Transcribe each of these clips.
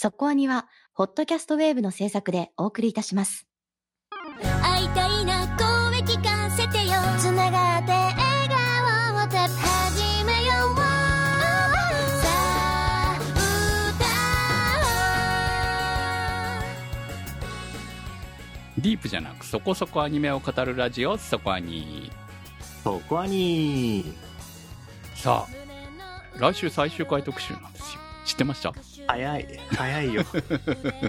そこアニは、ホットキャストウェーブの制作でお送りいたします。会いたいな声聞かせてよ。つながって笑顔をた始めようさあディープじゃなくそこそこアニメを語るラジオそこアニ。そこはにさあ来週最終回特集なんですよ。知ってました？早い早いよ。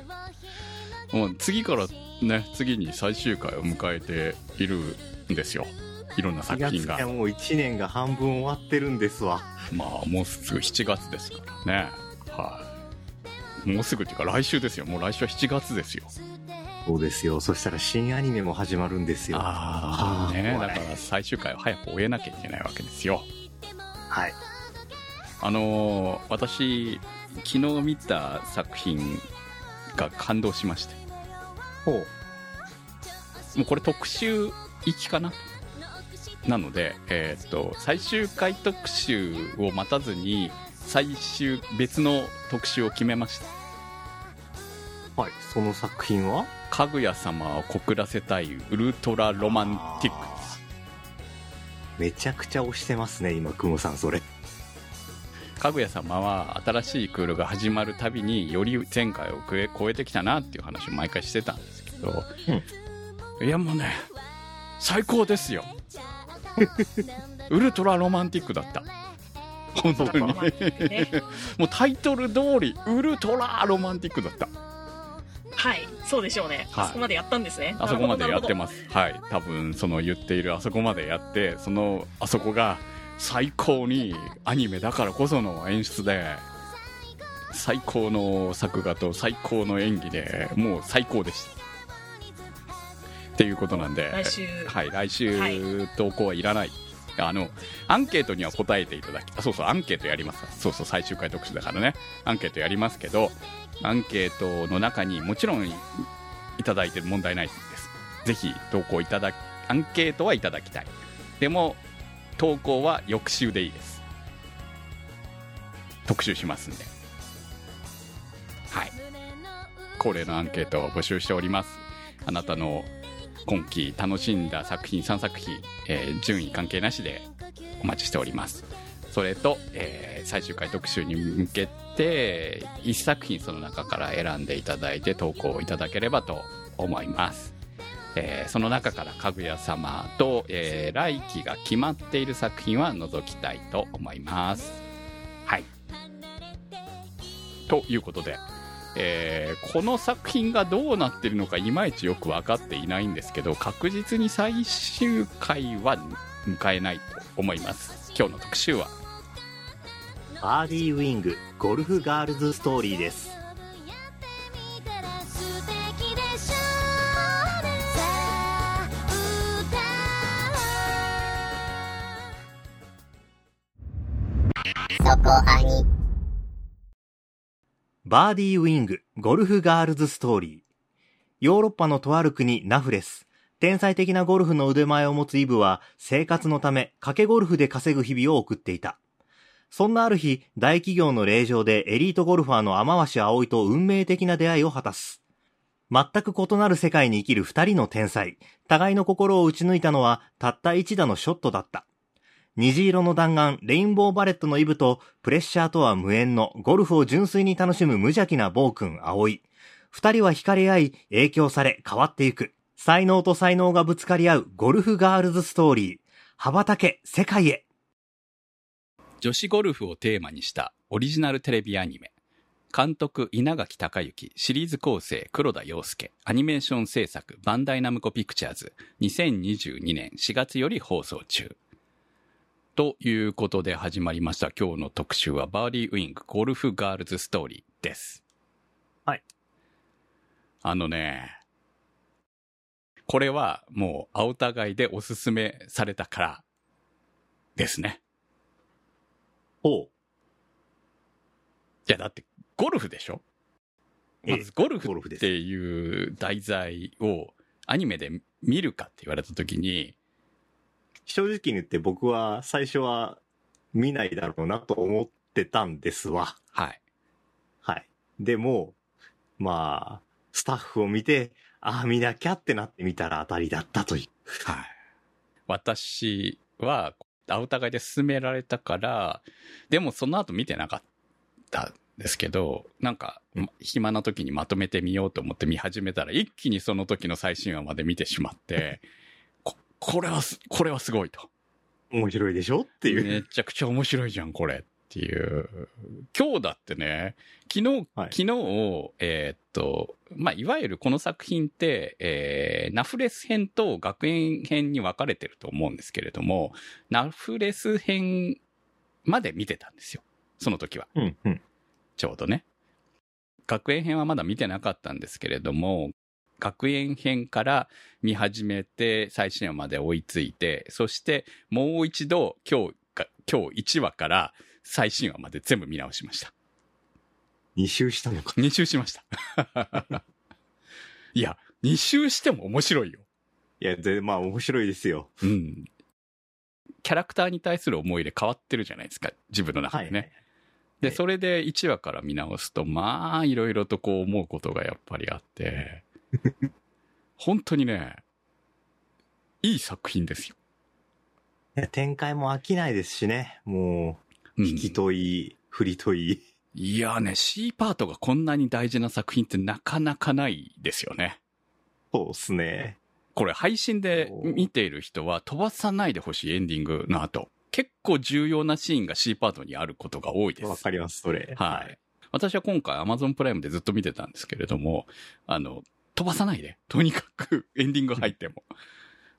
もう次からね次に最終回を迎えているんですよ。いろんな気作品が。もう1年が半分終わってるんですわ。まあもうすぐ7月ですからね。はい。もうすぐっていうか来週ですよ。もう来週は7月ですよ。そうですよ。そしたら新アニメも始まるんですよ。ああねだから最終回を早く終えなきゃいけないわけですよ。はい。あのー私昨日見た作品が感動しまして。ほう。もうこれ特集行きかな？なので、えーっと最終回特集を待たずに最終別の特集を決めました。はい。その作品は？かぐや様を告らせたいウルトラロマンティックめちゃくちゃ押してますね今クモさんそれかぐや様は新しいクールが始まるたびにより前回を超え超えてきたなっていう話を毎回してたんですけど、いやもうね最高ですよ。ウルトラロマンティックだった。本当に。もうタイトル通りウルトラロマンティックだった。はい、そうでしょうね。はい。あそこまでやったんですね。あそこまでやってす。ますはい。多分その言っているあそこまでやってそのあそこが最高にアニメだからこその演出で最高の作画と最高の演技でもう最高でした。っていうことなんで来週。はい来週はい。投稿はいらない、あのアンケートには答えていただきあそうそうアンケートやります。そうそう最終回特集だからね。アンケートやりますけどアンケートの中にもちろんいいただいてる問題ないです。ぜひ投稿いただきアンケートはいただきたい。でも投稿は翌週でいいです。特集しますんで。はい。恒例のアンケートを募集しております。あなたの今期楽しんだ作品3作品、えー順位関係なしでお待ちしております。それと、えー最終回特集に向けて1作品その中から選んでいただいて投稿いただければと思います、えーその中からかぐや様と、えー来期が決まっている作品は除きたいと思います。はい。ということでえーこの作品がどうなってるのかいまいちよく分かっていないんですけど確実に最終回は迎えないと思います。今日の特集は。バーディーウィングゴルフガールズストーリーです。アニバーディーウィングゴルフガールズストーリーヨーロッパのとある国ナフレス天才的なゴルフの腕前を持つイブは生活のため賭けゴルフで稼ぐ日々を送っていたそんなある日、大企業の令状でエリートゴルファーの天橋葵と運命的な出会いを果たす。全く異なる世界に生きる二人の天才。互いの心を打ち抜いたのはたった一打のショットだった。虹色の弾丸、レインボーバレットのイブと、プレッシャーとは無縁のゴルフを純粋に楽しむ無邪気な暴君、葵。二人は惹かれ合い、影響され、変わっていく。才能と才能がぶつかり合うゴルフガールズストーリー。羽ばたけ、世界へ。女子ゴルフをテーマにしたオリジナルテレビアニメ監督稲垣隆之シリーズ構成黒田洋介アニメーション制作バンダイナムコピクチャーズ2022年4月より放送中ということで始まりました。今日の特集はバーディーウィングゴルフガールズストーリーです。はい。あのねこれはもう青互いでおすすめされたからですね。ほう。いや、だって、ゴルフでしょ？まず、ゴルフっていう題材をアニメで見るかって言われたときに、正直に言って僕は最初は見ないだろうなと思ってたんですわ。はい。はい。でも、まあ、スタッフを見て、ああ、見なきゃってなってみたら当たりだったという。はい。私は、お互いで勧められたから、でもその後見てなかったんですけど、なんか、ま暇な時にまとめてみようと思って見始めたら、一気にその時の最新話まで見てしまって、ここれはす、これはすごいと。面白いでしょ？っていう。めちゃくちゃ面白いじゃん、これっていう。今日だってね、昨日、はい昨日、えーっと、まあ、いわゆるこの作品って、えーナフレス編と学園編に分かれてると思うんですけれども、ナフレス編まで見てたんですよ。その時は。うん、うん。ちょうどね。学園編はまだ見てなかったんですけれども、学園編から見始めて最新話まで追いついて、そしてもう一度今日が、今日1話から最新話まで全部見直しました。二周したのか。2周しました。いや、2周しても面白いよ。いや、で、まあ面白いですよ。うん。キャラクターに対する思い入れ変わってるじゃないですか。自分の中でね。で、はいそれで1話から見直すと、まあ、いろいろとこう思うことがやっぱりあって、本当にね、いい作品ですよ。いや展開も飽きないですしね。もう、うん引きといい、振りといい。いやね、C パートがこんなに大事な作品ってなかなかないですよね。そうっすね。これ配信で見ている人は飛ばさないでほしいエンディングの後。結構重要なシーンが C パートにあることが多いです。わかります、それ。はい。私は今回 Amazon プライムでずっと見てたんですけれども、あの、飛ばさないで。とにかくエンディング入っても。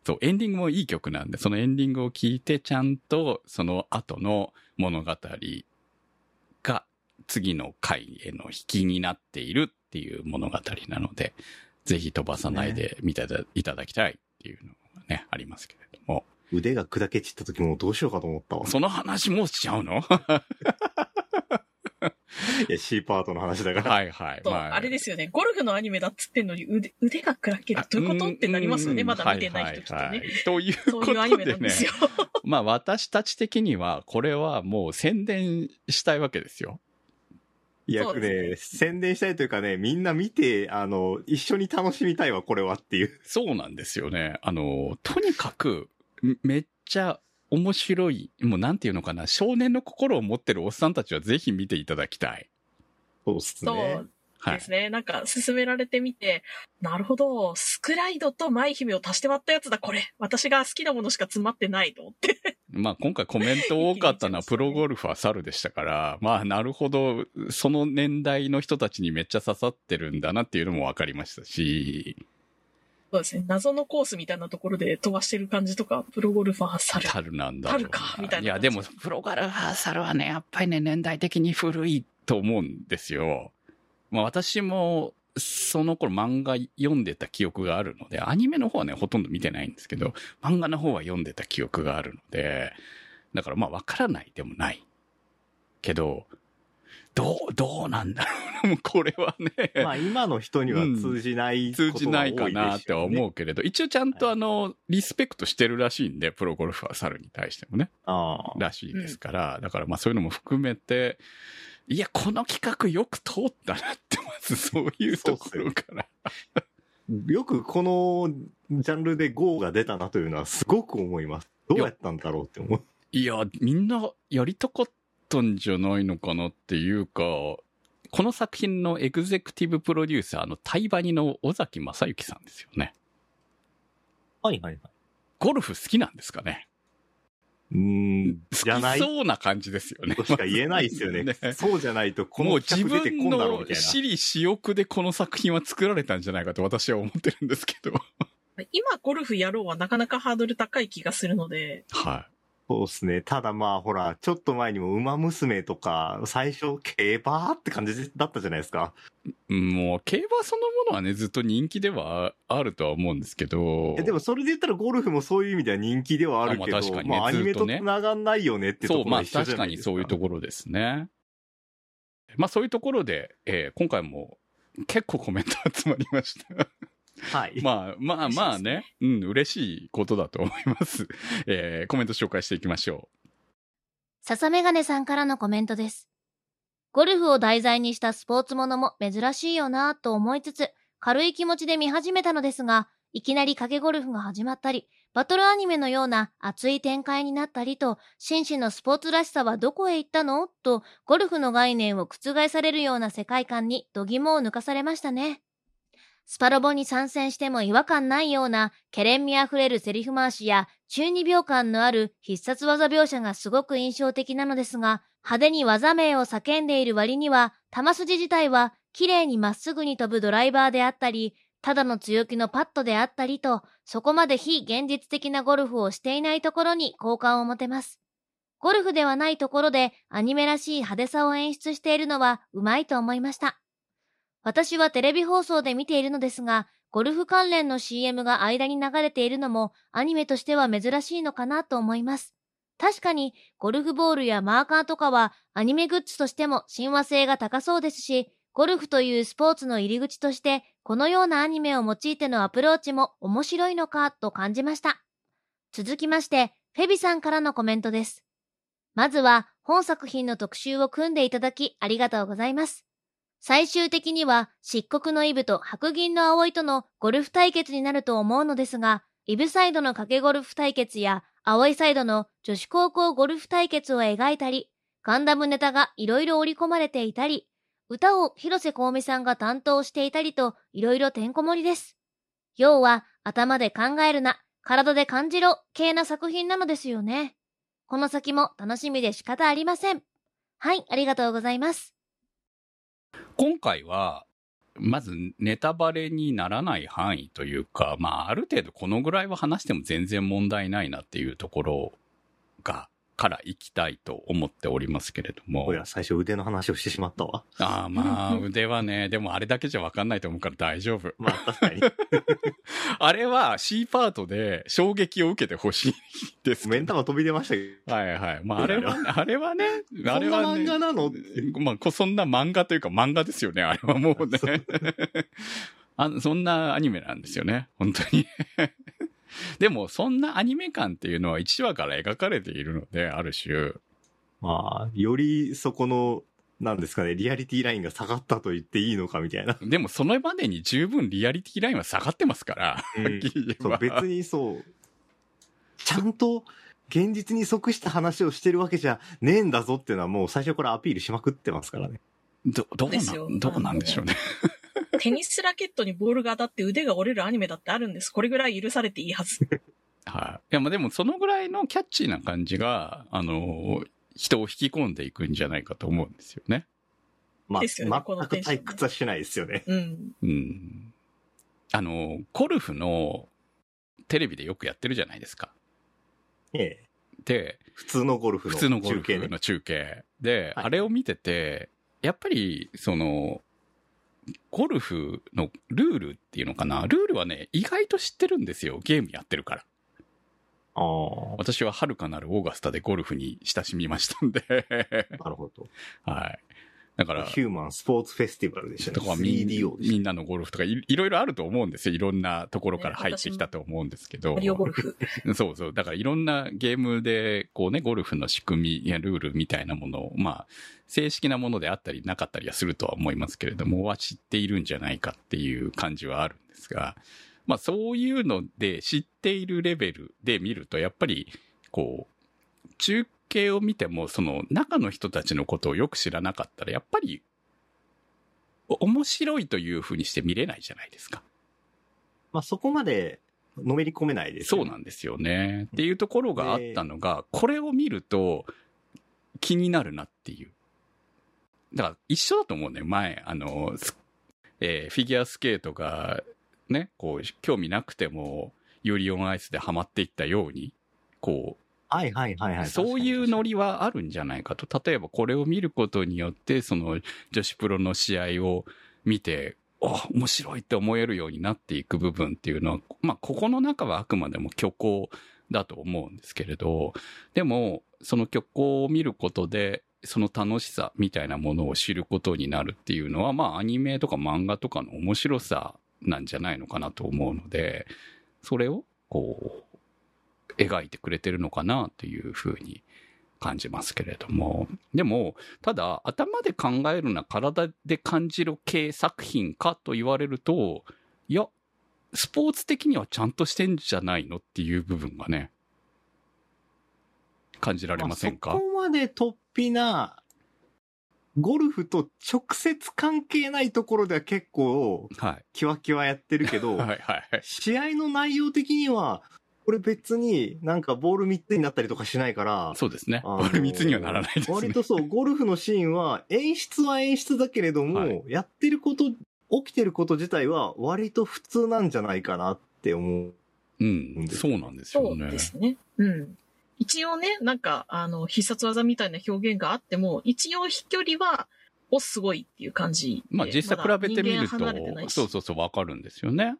そう、エンディングもいい曲なんで、そのエンディングを聞いて、ちゃんとその後の物語が次の回への引きになっているっていう物語なので、ぜひ飛ばさないで見ていただきたいっていうのがね、ありますけれども。腕が砕け散った時もどうしようかと思ったわ。その話もうしちゃうの？いや、C パートの話だから。はいはい。と、あ、れですよね。ゴルフのアニメだっつってんのに腕、腕が砕ける。どういうこと？ってなりますよね。うんまだ見てない人きっとはははね。いというそうこというアニメなでねんで。すよ。まあ私たち的には、これはもう宣伝したいわけですよ。いや、そうでね、宣伝したいというかね、みんな見て、あの、一緒に楽しみたいわ、これはっていう。そうなんですよね。あの、とにかく、めっちゃ面白い、もうなんていうのかな、少年の心を持ってるおっさんたちはぜひ見ていただきたい。そうっすそねう。はい。ですね。なんか、進められてみて、なるほど、スクライドと舞姫を足して割ったやつだ、これ。私が好きなものしか詰まってないと思って。まあ今回コメント多かったのは プロゴルファー猿でしたから、まあなるほど、その年代の人たちにめっちゃ刺さってるんだなっていうのも分かりましたし、そうですね。謎のコースみたいなところで飛ばしてる感じとか、プロゴルファー猿。猿なんだ猿か？みたいないや、でも、プロゴルファー猿はね、やっぱりね、年代的に古いと思うんですよ。まあ私も、その頃漫画読んでた記憶があるので、アニメの方はね、ほとんど見てないんですけど、漫画の方は読んでた記憶があるので、だからまあわからないでもない。けど、どう、どうなんだろう これはね。まあ、今の人には通じないうね、通じないかなっては思うけれど、一応ちゃんとあの、リスペクトしてるらしいんで、プロゴルファー猿に対してもね。ああ。らしいですから、だからまあそういうのも含めて、いや、この企画よく通ったなって、まず そういうところから。よくこのジャンルで GO が出たなというのはすごく思います。どうやったんだろうって思う。いや、みんなやりたかったんじゃないのかなっていうか、この作品のエグゼクティブプロデューサーのタイバニの尾崎正幸さんですよね。はいはいはい。ゴルフ好きなんですかねうーん、好きそうな感じですよね。としか言えないですよね。ねそうじゃないと、このもう自企画出てこん分だろうみたいな。の私利私欲でこの作品は作られたんじゃないかと私は思ってるんですけど。今ゴルフやろうはなかなかハードル高い気がするので、はそうですね。ただまあほら、ちょっと前にも馬娘とか、最初競馬って感じだったじゃないですか。い。もう、競馬そのものはね、ずっと人気ではあるとは思うんですけど。えでもそれで言ったらゴルフもそういう意味では人気ではあるけど、あまあ確かにねまあアニメと繋がんないよねってとそう、まあころは一緒じ確かにゃないですか。そういうところですね。まあそういうところで、えー今回も結構コメント集まりました。はい。まあまあまあね、うん、嬉しいことだと思います。えーコメント紹介していきましょ笹メガネさんからのコメントです。ゴルフを題材にしたスポーツものも珍しいよなぁと思いつつ、軽い気持ちで見始めたのですが、いきなり掛けゴルフが始まったり、バトルアニメのような熱い展開になったりと、紳士のスポーツらしさはどこへ行ったの？と、ゴルフの概念を覆されるような世界観に度肝を抜かされましたね。スパロボに参戦しても違和感ないような、ケレン味あふれるセリフ回しや、中二秒感のある必殺技描写がすごく印象的なのですが、派手に技名を叫んでいる割には、玉筋自体は綺麗にまっすぐに飛ぶドライバーであったり、ただの強気のパットであったりと、そこまで非現実的なゴルフをしていないところに好感を持てます。ゴルフではないところでアニメらしい派手さを演出しているのはうまいと思いました。私はテレビ放送で見ているのですが、ゴルフ関連の CM が間に流れているのもアニメとしては珍しいのかなと思います。確かにゴルフボールやマーカーとかはアニメグッズとしても親和性が高そうですし、ゴルフというスポーツの入り口としてこのようなアニメを用いてのアプローチも面白いのかと感じました。続きまして、フェビさんからのコメントです。まずは本作品の特集を組んでいただきありがとうございます。最終的には漆黒のイブと白銀の葵とのゴルフ対決になると思うのですが、イブサイドの掛けゴルフ対決や葵サイドの女子高校ゴルフ対決を描いたり、ガンダムネタがいろいろ織り込まれていたり、歌を広瀬香美さんが担当していたりといろいろてんこ盛りです。要は頭で考えるな、体で感じろ系な作品なのですよね。この先も楽しみで仕方ありません。はい、ありがとうございます。今回は、まずネタバレにならない範囲というか、まあある程度このぐらいは話しても全然問題ないなっていうところがから行きたいと思っておりますけれども。最初腕の話をしてしまったわ。ああ、まあ、腕はね、でもあれだけじゃわかんないと思うから大丈夫。まあ、確かに。あれは C パートで衝撃を受けてほしいです目ん玉飛び出ましたけど。はいはい。まあ、あれは、あれはね、あれはね。そんな漫画なのまあ、そんな漫画というか漫画ですよね、あれはもうね。あそんなアニメなんですよね、本当に。でも、そんなアニメ感っていうのは1話から描かれているので、ある種。まあ、よりそこの、なんですかね、リアリティラインが下がったと言っていいのかみたいな。でも、そのまでに十分リアリティラインは下がってますから。うん、そう別にそう。ちゃんと、現実に即した話をしてるわけじゃねえんだぞっていうのはもう最初からアピールしまくってますからね。ど、どうなん、どうなんでしょうね。テニスラケットにボールが当たって腕が折れるアニメだってあるんです。これぐらい許されていいはず。はい。いや、まあでもそのぐらいのキャッチーな感じが、あの、人を引き込んでいくんじゃないかと思うんですよね。まあ、ね、全く退屈はしないですよね。うん。うん。あの、ゴルフのテレビでよくやってるじゃないですか。ええ。で、普通のゴルフの中継、ね、普通のゴルフの中継。で、はい、あれを見てて、やっぱり、その、ゴルフのルールっていうのかな？ルールはね、意外と知ってるんですよ。ゲームやってるから。あ私は遥かなるオーガスタでゴルフに親しみましたんでなるほど。はい。だから。ヒューマンスポーツフェスティバルでしたね。とかみみんなのゴルフとかいいろいろあると思うんですよ。いろんなところから入ってきたと思うんですけど。マリオゴルフ。そうそう。だからいろんなゲームで、こうね、ゴルフの仕組みやルールみたいなものを、まあ、正式なものであったりなかったりはするとは思いますけれども、は知っているんじゃないかっていう感じはあるんですが、まあそういうので知っているレベルで見ると、やっぱり、こう、中継を見ても、その中の人たちのことをよく知らなかったら、やっぱり面白いというふうにして見れないじゃないですか。まあそこまでのめり込めないです、ね、そうなんですよね。っていうところがあったのが、これを見ると気になるなっていう。だから一緒だと思うね。前、あの、えー、フィギュアスケートがね、こう、興味なくても、ユーリオンアイスでハマっていったように、こう、はいはいはいはい。そういうノリはあるんじゃないかと。例えばこれを見ることによって、その女子プロの試合を見て、あ、面白いって思えるようになっていく部分っていうのは、まあ、ここの中はあくまでも虚構だと思うんですけれど、でも、その虚構を見ることで、その楽しさみたいなものを知ることになるっていうのは、まあ、アニメとか漫画とかの面白さなんじゃないのかなと思うので、それを、こう、描いてくれてるのかなというふうに感じますけれども。でも、ただ、頭で考えるな、体で感じる系作品かと言われると、いや、スポーツ的にはちゃんとしてんじゃないのっていう部分がね、感じられませんか、あ、そこまで突飛な、ゴルフと直接関係ないところでは結構、はい。キワキワやってるけど、はいはいはい。試合の内容的には、これ別になんかボール3つになったりとかしないから、そうですね。ボール密にはならないですね。割とそう、ゴルフのシーンは演出は演出だけれども、はいやってること、起きてること自体は割と普通なんじゃないかなって思う。うん、そうなんですよそうね。ですね。うん。一応ね、なんか、あの、必殺技みたいな表現があっても、一応飛距離は、お、すごいっていう感じで。まあ実際比べてみるまだ人間離れてないと、しそうそうそう、わかるんですよね。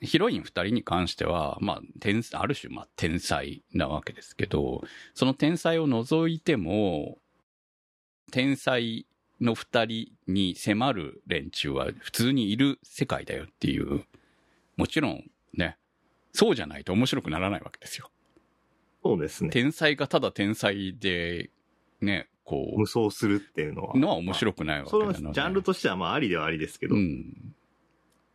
ヒロイン二人に関しては、まあ、天、ある種、まあ、天才なわけですけど、その天才を除いても、天才の二人に迫る連中は普通にいる世界だよっていう、もちろんね、そうじゃないと面白くならないわけですよ。そうですね。天才がただ天才で、ね、こ無双するっていうのは。う、のは面白くないわけそなので。のジャンルとしてはまあありではありですけど、うん。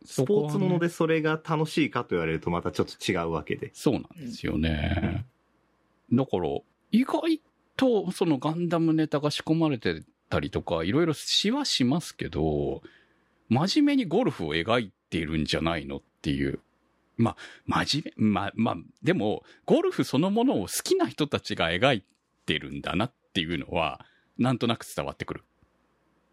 スポーツものでそれが楽しいかと言われるとまたちょっと違うわけで。そうなんですよね。だから、意外とそのガンダムネタが仕込まれてたりとか、いろいろしはしますけど、真面目にゴルフを描いているんじゃないのっていう。まあ、真面目、まあ、まあ、でも、ゴルフそのものを好きな人たちが描いてるんだなっていうのは、なんとなく伝わってくる。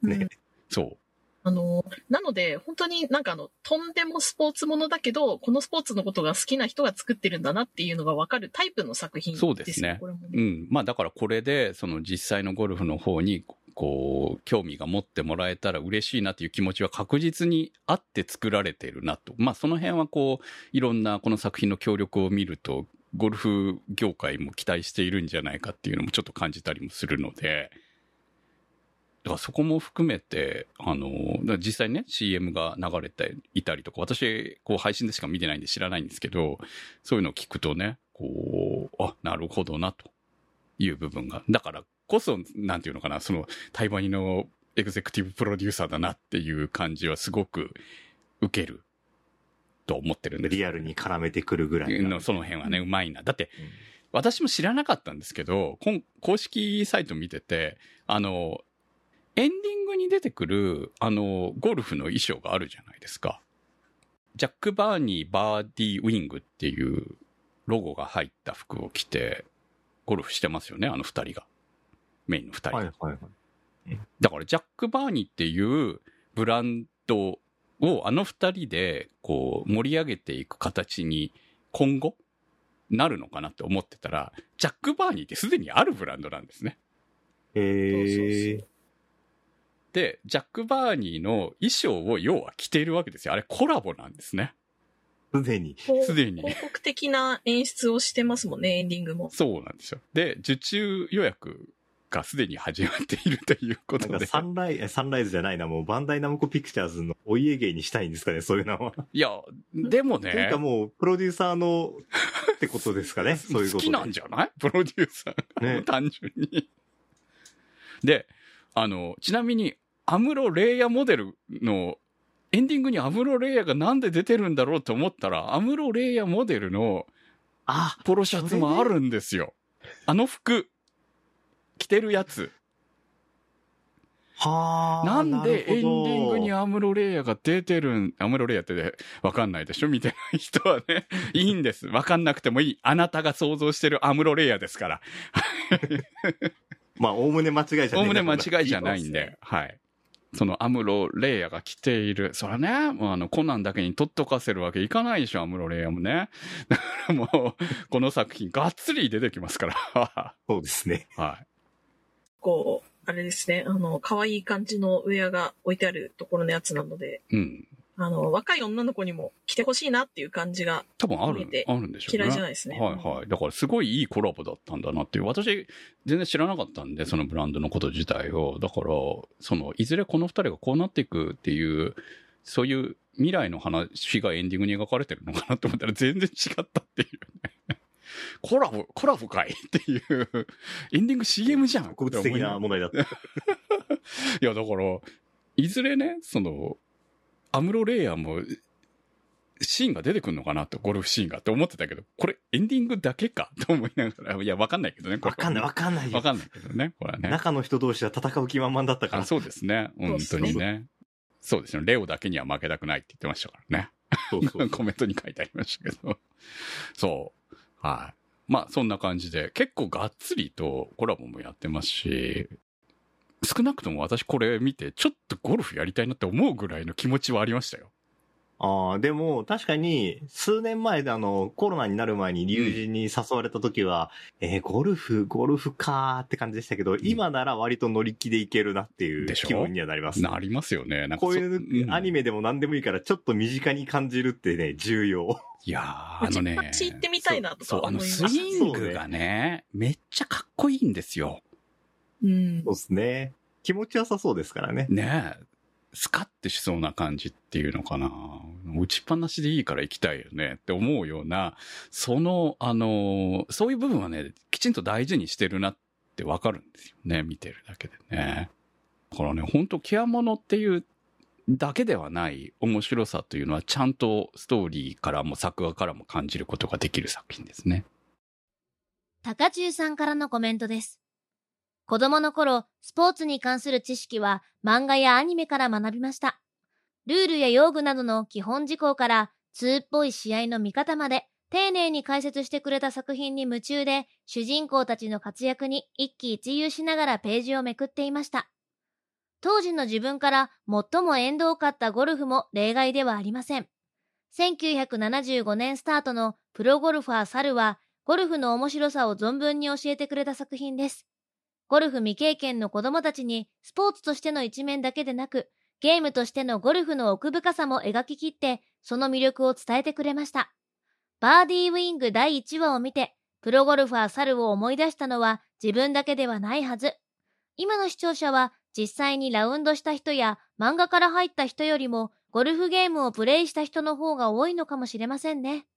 うんねそう。あの、なので、本当になんかあの、とんでもスポーツものだけど、このスポーツのことが好きな人が作ってるんだなっていうのがわかるタイプの作品ですよそうですねねうん。まあだからこれで、その実際のゴルフの方に、こう、興味が持ってもらえたら嬉しいなっていう気持ちは確実にあって作られてるなと。まあその辺はこう、いろんなこの作品の協力を見ると、ゴルフ業界も期待しているんじゃないかっていうのもちょっと感じたりもするので、だからそこも含めて、あの、実際ね、CM が流れていたりとか、私、こう配信でしか見てないんで知らないんですけど、そういうのを聞くとね、こう、あ、なるほどな、という部分が。だからこそ、なんていうのかな、その、台湾のエグゼクティブプロデューサーだなっていう感じはすごく受けると思ってるんです。リアルに絡めてくるぐらいな。のその辺はね、うまいな。だって、うん私も知らなかったんですけど、公式サイト見てて、あの、エンディングに出てくる、あの、ゴルフの衣装があるじゃないですか。ジャック・バーニー・バーディー・ウィングっていうロゴが入った服を着て、ゴルフしてますよね、あの二人が。メインの二人が。はいはいはい。だからジャック・バーニーっていうブランドをあの二人でこう盛り上げていく形に今後なるのかなって思ってたら、ジャック・バーニーってすでにあるブランドなんですね。へえ。で、ジャック・バーニーの衣装を要は着ているわけですよ。あれコラボなんですね。すでに。すでに広告的な演出をしてますもんね、エンディングも。そうなんですよ。で、受注予約がすでに始まっているということで。サンライズ、サンライズじゃないな、もうバンダイナムコピクチャーズのお家芸にしたいんですかね、そういうのは。いや、でもというかね、もう、プロデューサーの、ってことですかね、そういうことで。好きなんじゃない？プロデューサーが、ね単純に。で、あの、ちなみに、アムロ・レイヤモデルの、エンディングにアムロ・レイヤがなんで出てるんだろうと思ったら、アムロ・レイヤモデルのあ、ポロシャツもあるんですよ。あの服、着てるやつ。はあ。なんでエンディングにアムロレイヤが出てるん、アムロレイヤってねわかんないでしょ？みたいな人はね、いいんです。わかんなくてもいい。あなたが想像してるアムロレイヤですから。まあ、おおむね間違いじゃない。おおむね間違いじゃないんで、はい。そのアムロレイヤが着ている。そらね、もうあの、コナンだけに取っとかせるわけいかないでしょ、アムロレイヤもね。だからもう、この作品がっつり出てきますから。そうですね。はい。こう、あれですね、あの、可愛い感じのウェアが置いてあるところのやつなので、うん。あの、若い女の子にも着てほしいなっていう感じが多分ある見て、あるんでしょうね。嫌いじゃないですね。はいはい。だからすごいいいコラボだったんだなっていう。私、全然知らなかったんで、そのブランドのこと自体を。だから、その、いずれこの二人がこうなっていくっていう、そういう未来の話がエンディングに描かれてるのかなと思ったら全然違ったっていうね。コラボ、コラボかいっていう、エンディング CM じゃん。特別的な問題だった。いや、だから、いずれね、その、アムロレイヤーも、シーンが出てくるのかなと、ゴルフシーンがって思ってたけど、これエンディングだけか？と思いながら、いや、わかんないけどね、これわかんないわかんないよわ。かんないけどね、これはね。中の人同士は戦う気満々だったかあら。そうですね。本当にね。そうですね。レオだけには負けたくないって言ってましたからね。そうそう コメントに書いてありましたけど。そう。はい。まあ、そんな感じで、結構がっつりとコラボもやってますし、少なくとも私これ見て、ちょっとゴルフやりたいなって思うぐらいの気持ちはありましたよ。ああ、でも、確かに、数年前であの、コロナになる前に友人に誘われた時は、えーゴルフ、ゴルフかーって感じでしたけど、今なら割と乗り気でいけるなっていう気分にはなります。なりますよね。なんかこうそいうアニメでも何でもいいから、ちょっと身近に感じるってね、重要。いやー、あのね。街行ってみたいなとかそう、あの、思いました。スイングがね、めっちゃかっこいいんですよ。うんそう。ですね。気持ちよさそうですからね。ねえ、スカッてしそうな感じっていうのかな。打ちっぱなしでいいから行きたいよねって思うような、その、あの、そういう部分はね、きちんと大事にしてるなってわかるんですよね、見てるだけでね。だからね、本当ケアモノっていうだけではない面白さというのは、ちゃんとストーリーからも作画からも感じることができる作品ですね。高中さんからのコメントです。子供の頃、スポーツに関する知識は漫画やアニメから学びました。ルールや用具などの基本事項から、通っぽい試合の見方まで、丁寧に解説してくれた作品に夢中で、主人公たちの活躍に一喜一憂しながらページをめくっていました。当時の自分から最も縁遠かったゴルフも例外ではありません。1975年スタートのプロゴルファー猿は、ゴルフの面白さを存分に教えてくれた作品です。ゴルフ未経験の子供たちにスポーツとしての一面だけでなく、ゲームとしてのゴルフの奥深さも描き切って、その魅力を伝えてくれました。バーディーウィング第1話を見て、プロゴルファー猿を思い出したのは自分だけではないはず。今の視聴者は実際にラウンドした人や漫画から入った人よりもゴルフゲームをプレイした人の方が多いのかもしれませんね。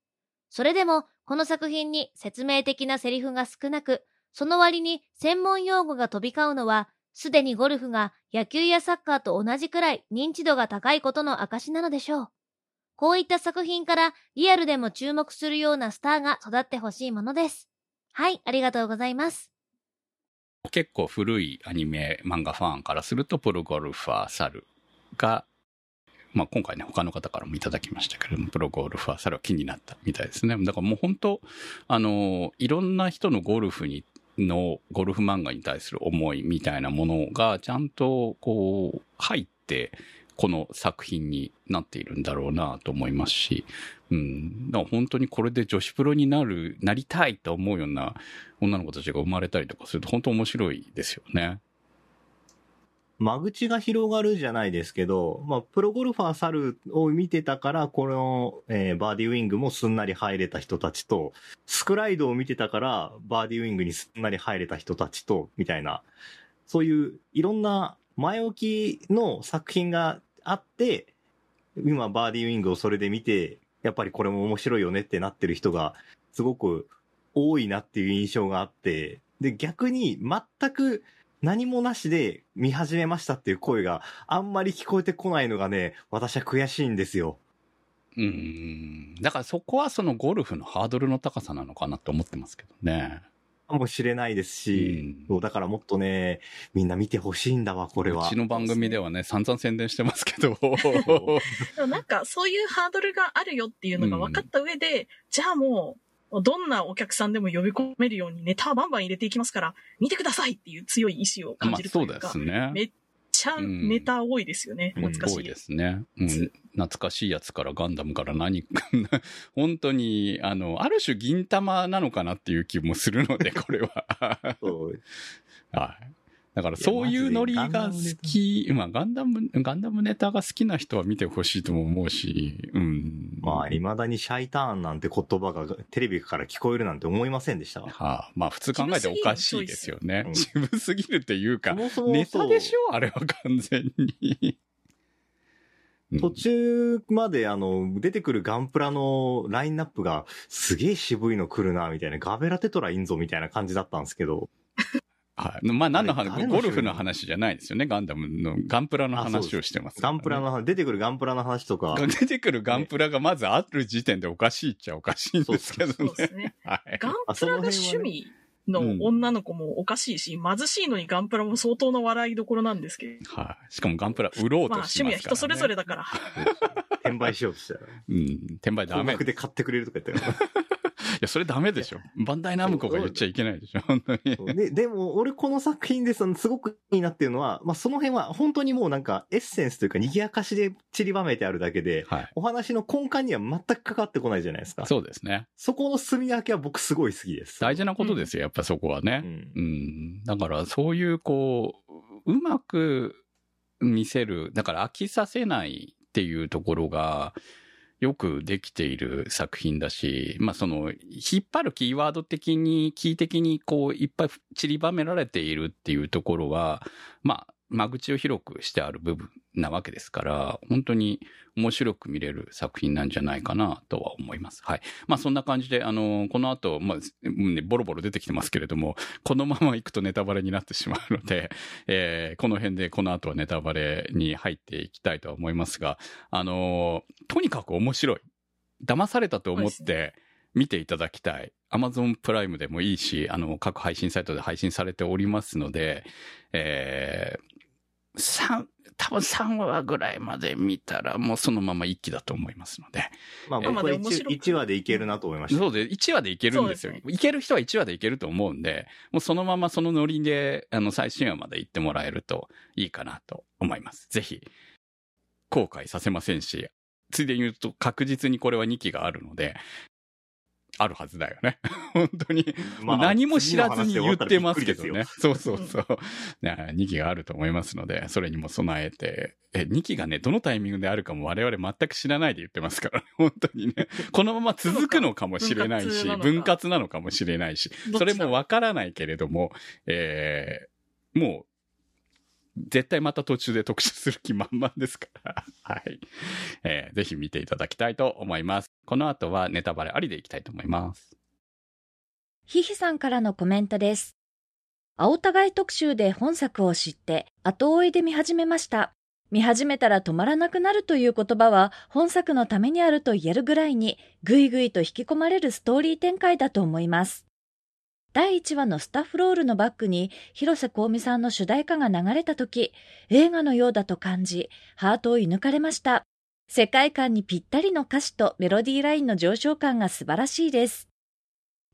それでも、この作品に説明的なセリフが少なく、その割に専門用語が飛び交うのは、すでにゴルフが野球やサッカーと同じくらい認知度が高いことの証なのでしょう。こういった作品からリアルでも注目するようなスターが育ってほしいものです。はい、ありがとうございます。結構古いアニメ漫画ファンからすると、プロゴルファー猿が、まあ今回ね、他の方からもいただきましたけれども、プロゴルファー猿は気になったみたいですね。だからもう本当、あの、いろんな人のゴルフに、のゴルフ漫画に対する思いみたいなものがちゃんとこう入ってこの作品になっているんだろうなと思いますし、うん、だから本当にこれで女子プロになる、なりたいと思うような女の子たちが生まれたりとかすると本当面白いですよね。間口が広がるじゃないですけど、まあ、プロゴルファー猿を見てたから、この、えーバーディーウィングもすんなり入れた人たちと、スクライドを見てたから、バーディーウィングにすんなり入れた人たちと、みたいな、そういういろんな前置きの作品があって、今バーディーウィングをそれで見て、やっぱりこれも面白いよねってなってる人が、すごく多いなっていう印象があって、で、逆に全く何もなしで見始めましたっていう声があんまり聞こえてこないのがね、私は悔しいんですよ。うん。だからそこはそのゴルフのハードルの高さなのかなと思ってますけどね。かもしれないですし、うんそうだからもっとね、みんな見てほしいんだわ、これは。うちの番組ではね、散々宣伝してますけど。でもなんかそういうハードルがあるよっていうのが分かった上で、じゃあもう、どんなお客さんでも呼び込めるようにネタバンバン入れていきますから、見てくださいっていう強い意志を感まあじるとそでいううか、すね。めっちゃネタ多いですよね。うん懐かしい。多いですね。うんつ。懐かしいやつからガンダムから何、本当に、あの、ある種銀玉なのかなっていう気もするので、これは。はい。だからそういうノリが好き、まあガンダム、ガンダムネタが好きな人は見てほしいとも思うし、うん。まあ、未だにシャイターンなんて言葉がテレビから聞こえるなんて思いませんでした。はあ、まあ普通考えておかしいですよね。渋渋すぎるっていうかネタでしょょ？あれは完全に。うん途中まであの、出てくるガンプラのラインナップがすげえ渋いの来るな、みたいな、ガベラテトラいんぞ、みたいな感じだったんですけど、はい。まあ何の話、ゴルフの話じゃないですよね。ガンダムの、ガンプラの話をしてます、ガンプラの話、出てくるガンプラの話とか、出てくるガンプラがまずある時点でおかしいっちゃおかしいんですけどねそうで。すね。はい。ガンプラが趣味の女の子もおかしいし、貧しいのにガンプラも相当な笑いどころなんですけど、はい。しかもガンプラ売ろうまあとしてますから、ね。趣味は人それぞれだから。転売しようとしたら、うん。転売ダメ。い高額で買ってくれるとか言ったよ。や、それダメでしょ。バンダイナムコが言っちゃいけないでしょ。本当に。で、でも、俺この作品でそのすごくいいなっていうのは、まあ、その辺は本当にもうなんかエッセンスというか賑やかしで散りばめてあるだけで、はい。お話の根幹には全く関わってこないじゃないですか。そうですね。そこの住み分けは僕すごい好きです。大事なことですよ、やっぱそこはね。うんうん。だから、そういう、こう、うまく見せる、だから飽きさせないっていうところが、よくできている作品だし、まあその、引っ張るキーワード的に、キー的にこう、いっぱい散りばめられているっていうところは、まあ、間口を広くしてある部分なわけですから、本当に面白く見れる作品なんじゃないかなとは思います。はい。まあそんな感じで、あの、この後、まあ、ね、ボロボロ出てきてますけれども、このまま行くとネタバレになってしまうので、えーこの辺でこの後はネタバレに入っていきたいとは思いますが、あのーとにかく面白い。騙されたと思って見ていただきたい。Amazon プライムでもいいし、あの、各配信サイトで配信されておりますので、えー、3、多分3話ぐらいまで見たらもうそのまま一気だと思いますので。まあえ僕は一まあでも面白く一話でいけるなと思いました。そうで、1話でいけるんですよ。すいける人は1話でいけると思うんで、もうそのままそのノリで、あの、最新話まで行ってもらえるといいかなと思います。ぜひ、後悔させませんし、ついでに言うと確実にこれは2期があるので、あるはずだよね。本当に。まあ何も知らずに言ってますけどね。そうそうそう。ね2期があると思いますので、それにも備えて、え、2期がね、どのタイミングであるかも我々全く知らないで言ってますから、本当にね。このまま続くのかもしれないし、分分割なのかもしれないし、それもわからないけれども、えー、もう、絶対また途中で特集する気満々ですから、はい。えーぜひ見ていただきたいと思います。この後はネタバレありでいきたいと思います。ひひさんからのコメントです。青互い特集で本作を知って後追いで見始めました。見始めたら止まらなくなるという言葉は本作のためにあると言えるぐらいにぐいぐいと引き込まれるストーリー展開だと思います。第1話のスタッフロールのバックに広瀬香美さんの主題歌が流れた時、映画のようだと感じ、ハートを射抜かれました。世界観にぴったりの歌詞とメロディーラインの上昇感が素晴らしいです。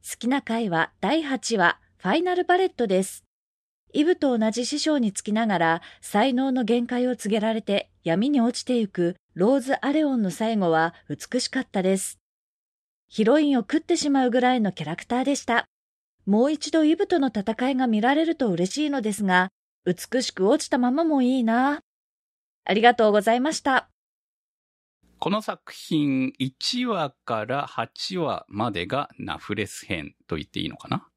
好きな回は第8話、ファイナルバレットです。イブと同じ師匠につきながら、才能の限界を告げられて闇に落ちてゆくローズ・アレオンの最後は美しかったです。ヒロインを食ってしまうぐらいのキャラクターでした。もう一度イブとの戦いが見られると嬉しいのですが、美しく落ちたままもいいな。ありがとうございました。この作品1話から8話までがナフレス編と言っていいのかな？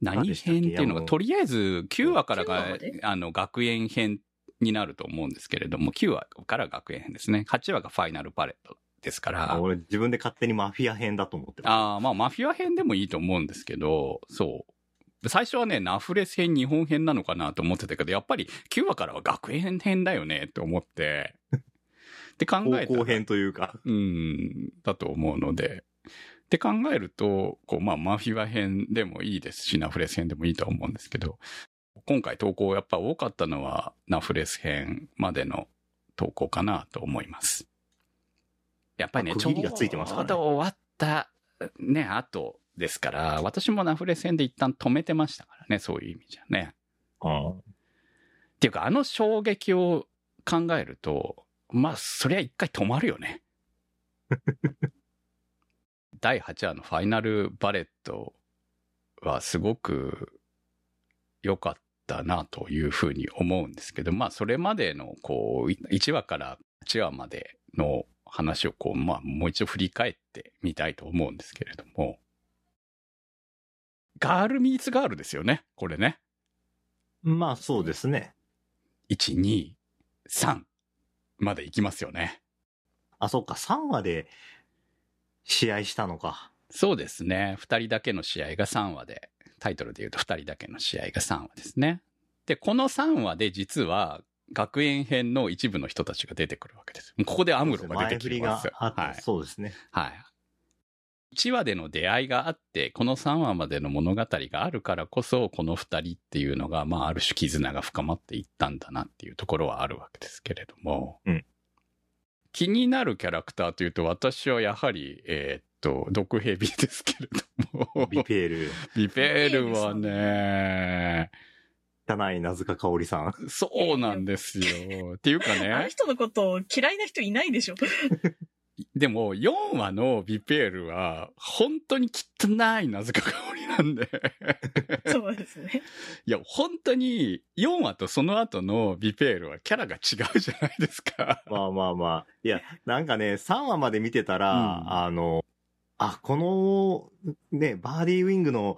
何編っていうのが、とりあえず9話から9話があの、学園編になると思うんですけれども、9話から学園編ですね。8話がファイナルパレットですから。俺自分で勝手にマフィア編だと思ってまああ、まあ、マフィア編でもいいと思うんですけど、そう。最初はね、ナフレス編、日本編なのかなと思ってたけど、やっぱり9話からは学園編だよねって思って、って考す。えたら編というか。うん、だと思うので。って考えると、こう、まあ、マフィア編でもいいですし、ナフレス編でもいいとは思うんですけど、今回投稿やっぱ多かったのは、ナフレス編までの投稿かなと思います。やっぱりね、区切りがついてますからねちょうど終わった、ね、後ですから、私もナフレス編で一旦止めてましたからね、そういう意味じゃね。うんっていうか、あの衝撃を考えると、まあ、そりゃ一回止まるよね。第8話のファイナルバレットはすごく良かったなというふうに思うんですけど、まあ、それまでの、こう、1話から8話までの話を、こう、まあ、もう一度振り返ってみたいと思うんですけれども、ガールミーツガールですよね、これね。まあそうですね。1、2、3。まで行きますよね。あ、そっか、3話で試合したのか。そうですね。二人だけの試合が3話で、タイトルで言うと二人だけの試合が3話ですね。で、この3話で実は、学園編の一部の人たちが出てくるわけです。ここでアムロが出てきてますよ。前振りがあって、はい。そうですね。はい。1話での出会いがあって、この3話までの物語があるからこそ、この2人っていうのが、まあ、ある種絆が深まっていったんだなっていうところはあるわけですけれども、うん気になるキャラクターというと、私はやはり、えーっと、毒蛇ですけれども、ビペール、ビペールはね、汚い名塚香織さん。そうなんですよ。っていうかあのね、人のことを嫌いな人いないでしょ。でも4話のビペールは、本当に汚い名塚香織なんで、そうですね。いや、本当に4話とその後のビペールはキャラが違うじゃないですか。まあまあまあ。いや、なんかね、3話まで見てたら、うんあの、あ、この、ね、バーディーウィングの、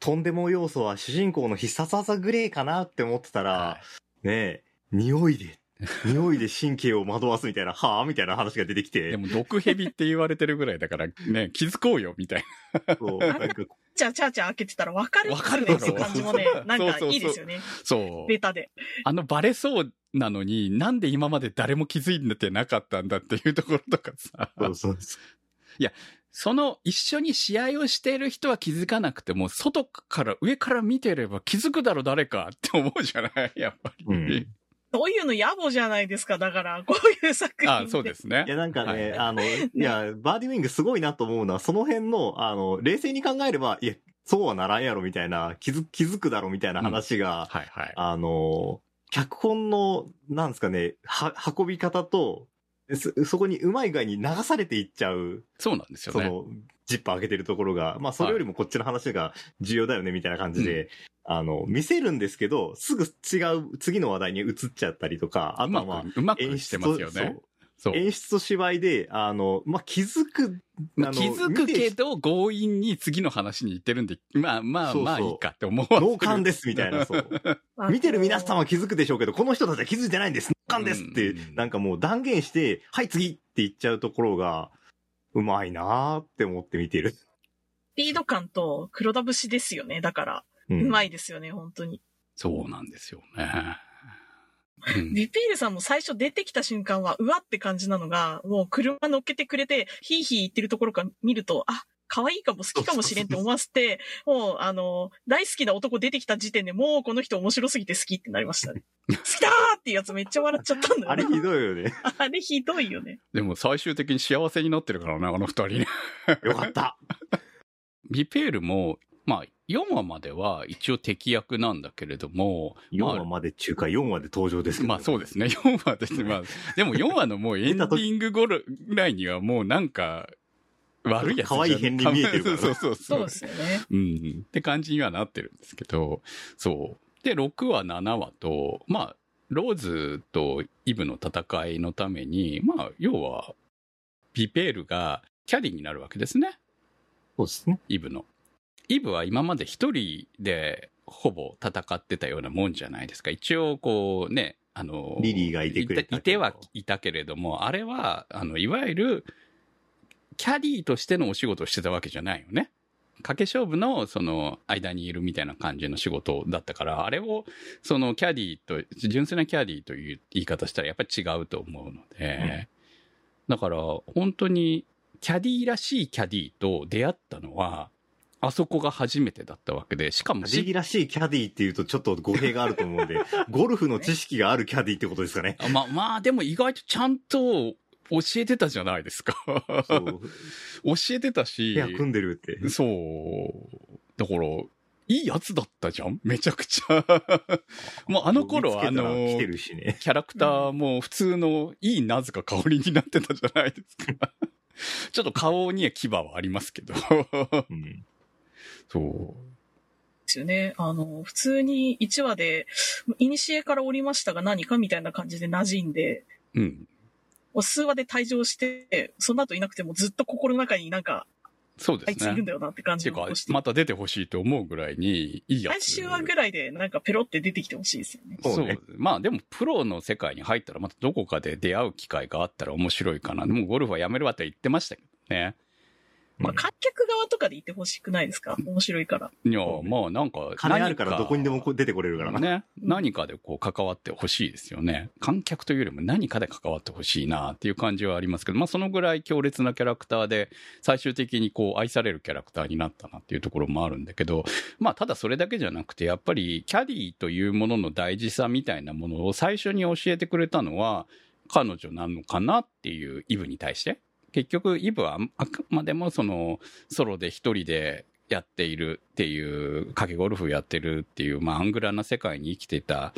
とんでも要素は主人公の必殺技グレーかなって思ってたら、はいね、匂いで、匂いで神経を惑わすみたいな、はぁみたいな話が出てきて、でも毒蛇って言われてるぐらいだからね、気づこうよ、みたいそう、なんか、じゃあ、チャーチャー開けてたら分かるわかる感じもねなんかいいですよね。な。そうベ。タで。あのバレそうなのに、なんで今まで誰も気づいてなかったんだっていうところとかさ。そうそうそう。その一緒に試合をしている人は気づかなくても、外から上から見てれば気づくだろ誰かって思うじゃない？やっぱり。うんそういうの野暮じゃないですか？だから、こういう作品。あそうですね。いや、なんかね、はいあの、いや、バーディーウィングすごいなと思うのは、その辺の、あの、冷静に考えれば、いや、そうはならんやろみたいな、気づ、気づくだろみたいな話が、はいはい。あの、脚本の、なんですかね、は、運び方と、そ、そこにうまい具合に流されていっちゃう、そうなんですよね。その、ジッパー開けてるところが、まあ、それよりもこっちの話が重要だよね、みたいな感じで、あの、見せるんですけど、すぐ違う、次の話題に移っちゃったりとか、あとはまあ、く、うまく演してますよね。そう。演出と芝居で、あの、まあ、気づく、あの気づくけど、強引に次の話に行ってるんで、まあまあそうそうまあいいかって思わせる脳幹ですみたいな、そう。見てる皆さんは気づくでしょうけど、この人たちは気づいてないんです脳幹ですってうん、なんかもう断言して、はい次って言っちゃうところが、うまいなーって思って見てる。スピード感と黒田節ですよね。だから、ううまい。いですよね、本当に。そうなんですよね。うんビピールさんも最初出てきた瞬間は、うわって感じなのが、もう車乗っけてくれて、ヒーヒー言ってるところから見ると、あ、可愛いかも好きかもしれんって思わせて、もう、あの、大好きな男出てきた時点でもうこの人面白すぎて好きってなりましたね。好きだーっていうやつめっちゃ笑っちゃったんだよあれひどいよね。あれひどいよね。でも最終的に幸せになってるからね、あの二人ね。よかった。ビペールも、まあ、4話までは一応敵役なんだけれども、4まあ話まで中華4話で登場ですけど。まあそうですね。4話です。まあ、でも4話のもうエンディング頃ぐらいにはもうなんか、悪いやつじゃん可愛い変に見えてるから そうそうそう。そうですよね。うん。って感じにはなってるんですけど、そう。で、6話、7話と、まあ、ローズとイブの戦いのために、まあ、要は、ビペールがキャディになるわけですね。そうですね。イブの。イブは今まで一人でほぼ戦ってたようなもんじゃないですか。一応こうね、あの、リリーがいてくれたいてはいたけれども、あれは、あの、いわゆる、キャディーとしてのお仕事をしてたわけじゃないよね。賭け勝負の、その、間にいるみたいな感じの仕事だったから、あれを、その、キャディーと、純粋なキャディーという言い方したらやっぱり違うと思うので、だから、本当に、キャディーらしいキャディーと出会ったのは、あそこが初めてだったわけで、しかもキャディらしいキャディっていうとちょっと語弊があると思うんで、ゴルフの知識があるキャディってことですかね。あまあ、まあ、でも意外とちゃんと教えてたじゃないですか。教えてたしペ、ア組んでるって。そう。だから、いいやつだったじゃん？めちゃくちゃ。もうあの頃は、あの。キャラクターも普通のいいなぜか香りになってたじゃないですか。ちょっと顔には牙はありますけど。うん。そう。ですよね。あの、普通に1話で、いにしえからおりましたが何かみたいな感じで馴染んで、うん。数話で退場して、その後いなくてもずっと心の中になんかそうであいついるんすね。だよなって感じのして、また出てほしいと思うぐらいにいいやつ。最終話ぐらいでなんかペロって出てきてほしいですよね。そうねまあでもプロの世界に入ったらまたどこかで出会う機会があったら面白いかな。でもゴルフはやめるわって言ってましたけどね。まあ観客側とかでいてほしくないですか？面白いから。いや、まあなんか。金あるからどこにでもこう出てこれるからな。ね。うん何かでこう関わってほしいですよね。観客というよりも何かで関わってほしいなっていう感じはありますけど、まあそのぐらい強烈なキャラクターで、最終的にこう愛されるキャラクターになったなっていうところもあるんだけど、まあただそれだけじゃなくて、やっぱりキャディーというものの大事さみたいなものを最初に教えてくれたのは、彼女なのかなっていうイブに対して。結局、イブはあくまでもその、ソロで一人でやっているっていう、掛けゴルフやってるっていう、まあ、アングラな世界に生きてた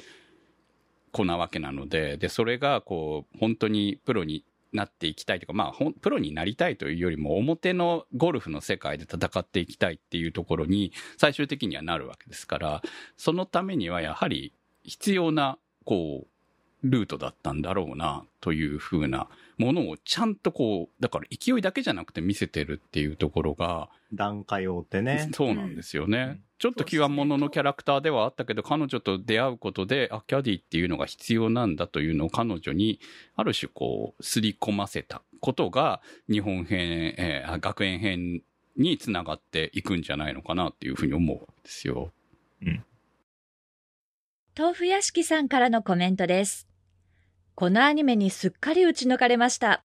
子なわけなので、で、それが、こう、本当にプロになっていきたいとか、まあ、プロになりたいというよりも、表のゴルフの世界で戦っていきたいっていうところに、最終的にはなるわけですから、そのためにはやはり必要な、こう、ルートだったんだろうな、というふうなものをちゃんとこう、だから勢いだけじゃなくて見せてるっていうところが、段階を追ってね。そうなんですよね。うんちょっと極物のキャラクターではあったけど、彼女と出会うことで、あ、キャディっていうのが必要なんだというのを彼女に、ある種こう、すり込ませたことが、日本編、えーあ学園編につながっていくんじゃないのかなっていうふうに思うわけですよ。豆腐屋敷さんからのコメントです。このアニメにすっかり打ち抜かれました。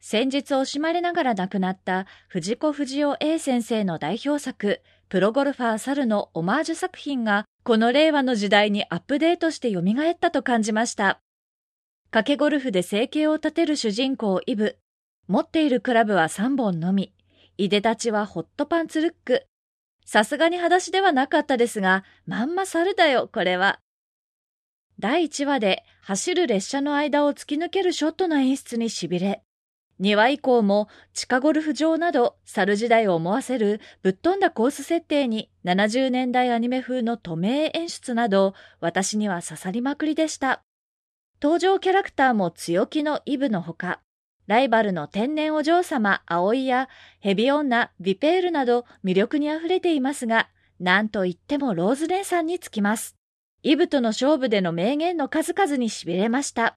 先日惜しまれながら亡くなった藤子不二雄 A 先生の代表作、プロゴルファー猿のオマージュ作品が、この令和の時代にアップデートして蘇ったと感じました。賭けゴルフで生計を立てる主人公イブ。持っているクラブは3本のみ。いでたちはホットパンツルック。さすがに裸足ではなかったですが、まんま猿だよ、これは。第1話で走る列車の間を突き抜けるショットの演出に痺れ、2話以降も地下ゴルフ場など猿時代を思わせるぶっ飛んだコース設定に70年代アニメ風の透明演出など私には刺さりまくりでした。登場キャラクターも強気のイブのほか、ライバルの天然お嬢様葵やヘビ女ビペールなど魅力にあふれていますが、なんといってもローズ姉さんにつきます。イブとの勝負での名言の数々に痺れました。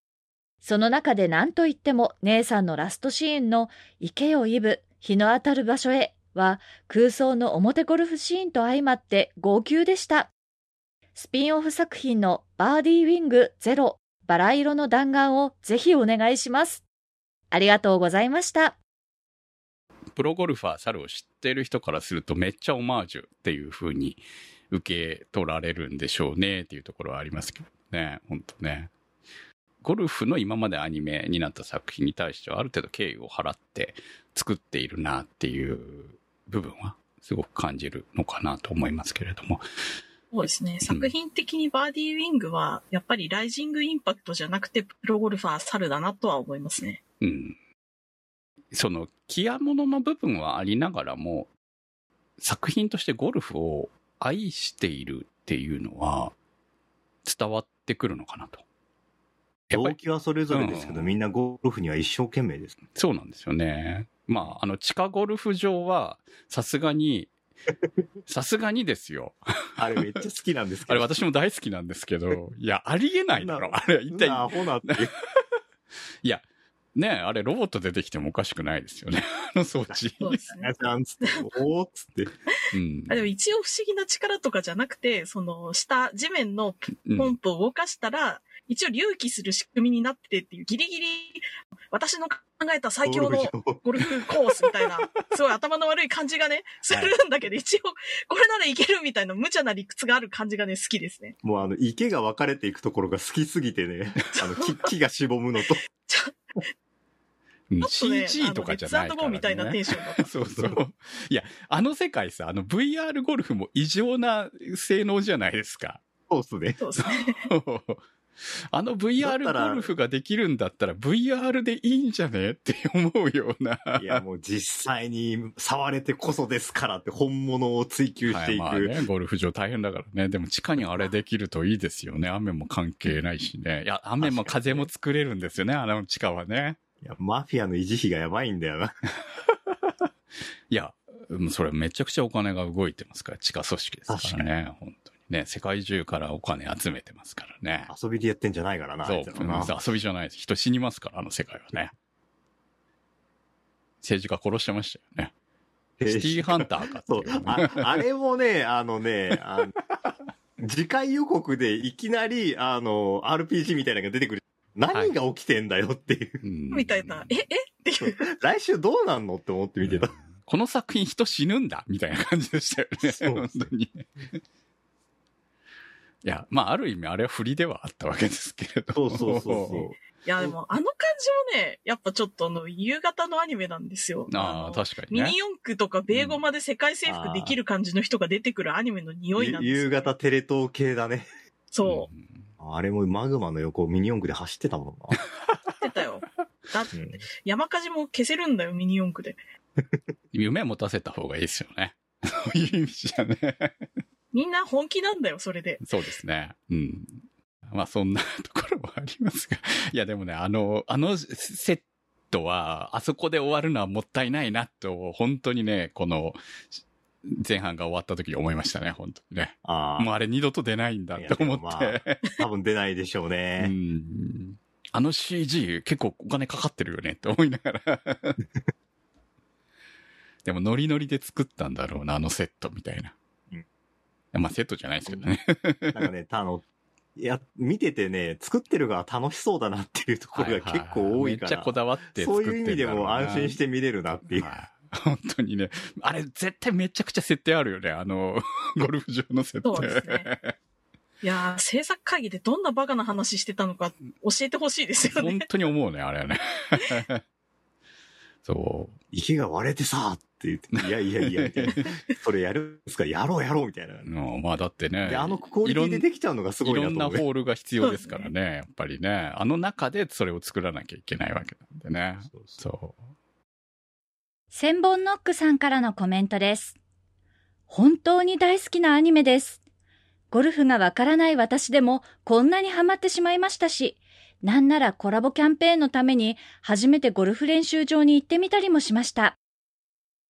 その中で何と言っても姉さんのラストシーンの行けよイブ、日の当たる場所へは空想の表ゴルフシーンと相まって号泣でした。スピンオフ作品のバーディーウィングゼロ、バラ色の弾丸をぜひお願いします。ありがとうございました。プロゴルファー猿を知っている人からするとめっちゃオマージュっていう風に受け取られるんでしょうねっていうところはありますけどね、本当ね。ゴルフの今までアニメになった作品に対してはある程度敬意を払って作っているなっていう部分はすごく感じるのかなと思いますけれども。そうですね。作品的にバーディーウィングは、やっぱりライジングインパクトじゃなくて、プロゴルファー猿だなとは思いますね。うん。その、キアものの部分はありながらも、作品としてゴルフを愛しているっていうのは伝わってくるのかなと。動機はそれぞれですけど、うんみんなゴルフには一生懸命です。そうなんですよね。まあ、あの、地下ゴルフ場は、さすがに、さすがにですよ。あれめっちゃ好きなんですけど。あれ私も大好きなんですけど、いや、ありえないだろ。あれ、一体、アホなっていう。いや、ねえあれロボット出てきてもおかしくないですよね。あの装置。そうですね。あんつって、おーっつって。うんあでも一応不思議な力とかじゃなくて、その下、地面のうんポンプを動かしたら、一応隆起する仕組みになっててっていう、ギリギリ、私の考えた最強のゴルフコースみたいな、すごい頭の悪い感じがね、するんだけど、一応、これならいけるみたいな無茶な理屈がある感じがね、好きですね。もうあの、池が分かれていくところが好きすぎてね、あの、木木がしぼむのと ね、CG とかじゃないから、ね。みたいなテンションだった。そうそう。いや、あの世界さ、あの VR ゴルフも異常な性能じゃないですか。そうっすね。そうですね。あの VR らゴルフができるんだったら VR でいいんじゃねって思うような。いや、もう実際に触れてこそですからって本物を追求していく。はい、まあね、ゴルフ場大変だからね。でも地下にあれできるといいですよね。雨も関係ないしね。いや、雨も風も作れるんですよね、あの地下はね。いや、マフィアの維持費がやばいんだよな。いや、うんそれめちゃくちゃお金が動いてますから、地下組織ですからね。本当にね。世界中からお金集めてますからね。遊びでやってんじゃないからな、そう遊びじゃないです。人死にますから、あの世界はね。政治家殺してましたよね。シティハンターかそう。あ。あれもね、あのね、あの 次回予告でいきなり、あの、RPG みたいなのが出てくる。何が起きてんだよっていう。うんみたいな、え、え？っていう。来週どうなんのって思って見てた。この作品人死ぬんだみたいな感じでしたよね。そう本当に。いや、まあ、ある意味あれは振りではあったわけですけれど。そうそうそうそいや、でもあの感じもね、やっぱちょっとあの、夕方のアニメなんですよ。ああ、の確かにねミニ。四駆とか米語まで世界征服できる感じの人が出てくるアニメの匂いなんですよ、夕方テレ東系だね。そう。んあれもマグマの横をミニ四駆で走ってたもんな。出てたよ。だって、うん山火事も消せるんだよ、ミニ四駆で。夢持たせた方がいいですよね。そういう意味じゃね。みんな本気なんだよ、それで。そうですね。うん。まあそんなところもありますが。いやでもね、あの、あのセットは、あそこで終わるのはもったいないなと、本当にね、この、前半が終わった時に思いましたね、本当にね。ああ。もうあれ二度と出ないんだって思っいやて。多分出ないでしょううね。ん。あの CG 結構お金かかってるよねって思いながら。でもノリノリで作ったんだろうな、あのセットみたいな。うんまあセットじゃないですけどね。なんかね、あの、いや、見ててね、作ってる側楽しそうだなっていうところが結構多いから。めっちゃこだわってそう作っていう意味でも安心して見れるなっていう。はい 本当にね。あれ、絶対めちゃくちゃ設定あるよね。あの、ゴルフ場の設定。そうですねいやー、制作会議でどんなバカな話してたのか教えてほしいですよ本ね。当に思うね、あれはね。そう。池が割れてさって言って、いやいやいや、みたいなそれやるんですか？やろうやろうみたいな。うんまあだってね。で、あのクオリティでできちゃうのがすごいいろんな。ホールが必要ですからね、やっぱりね。あの中でそれを作らなきゃいけないわけなんでね。そうそうそ千本ノックさんからのコメントです。本当に大好きなアニメです。ゴルフがわからない私でもこんなにハマってしまいましたし、なんならコラボキャンペーンのために初めてゴルフ練習場に行ってみたりもしました。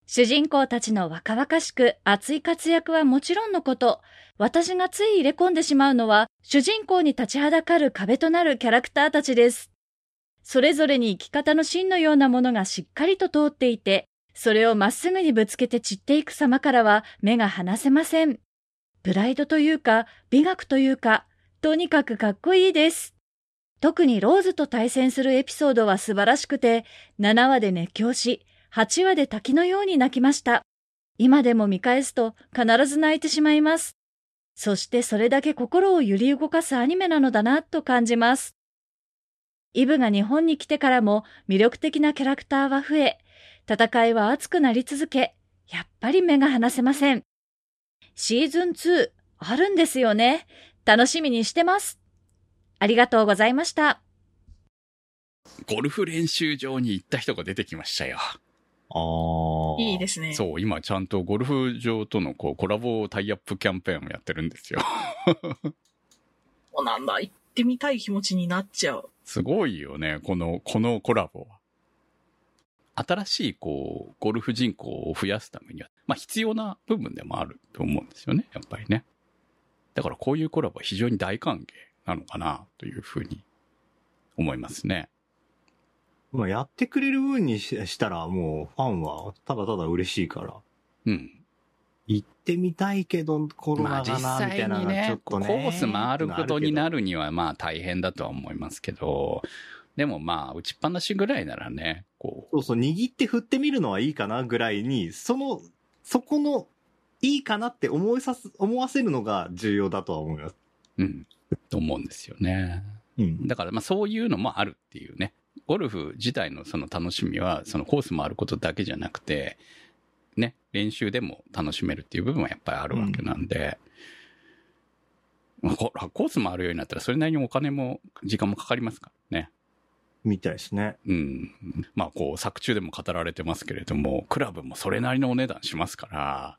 主人公たちの若々しく熱い活躍はもちろんのこと、私がつい入れ込んでしまうのは主人公に立ちはだかる壁となるキャラクターたちです。それぞれに生き方の芯のようなものがしっかりと通っていて、それをまっすぐにぶつけて散っていく様からは目が離せません。プライドというか、美学というか、とにかくかっこいいです。特にローズと対戦するエピソードは素晴らしくて、7話で熱狂し、8話で滝のように泣きました。今でも見返すと必ず泣いてしまいます。そしてそれだけ心を揺り動かすアニメなのだなと感じます。イブが日本に来てからも魅力的なキャラクターは増え、戦いは熱くなり続け、やっぱり目が離せません。シーズン2、あるんですよね。楽しみにしてます。ありがとうございました。う。ゴルフ練習場に行った人が出てきましたよ。ああ。いいですね。そう、今ちゃんとゴルフ場とのこうコラボタイアップキャンペーンをやってるんですよ。そうなんだ、行ってみたい気持ちになっちゃう。すごいよね、この、このコラボは。新しい、こう、ゴルフ人口を増やすためには、まあ必要な部分でもあると思うんですよね、やっぱりね。だからこういうコラボは非常に大歓迎なのかな、というふうに思いますね。まあ、やってくれる分にししたら、もう、ファンは、ただただ嬉しいから。うん。行ってみたいけど、コロナがな、みたいなのがちょねっとね。コース回ることになるるにはまあ大変だとは思いますけど、でもまあ打ちっぱなしぐらいならね、こう、そうそう、握って振ってみるのはいいかなぐらいに、その、そこの、いいかなって思いさす、思わせるのが重要だとは思います。うん、と思うんですよね。うん。だからまあそういうのもあるっていうね。ゴルフ自体のその楽しみは、そのコース回ることだけじゃなくて、ね、練習でも楽しめるっていう部分はやっぱりあるわけなんで、まあココース回るようになったらそれなりにお金も時間もかかりますからね。みたいですね。うん。まあこう作中でも語られてますけれども、クラブもそれなりのお値段しますから、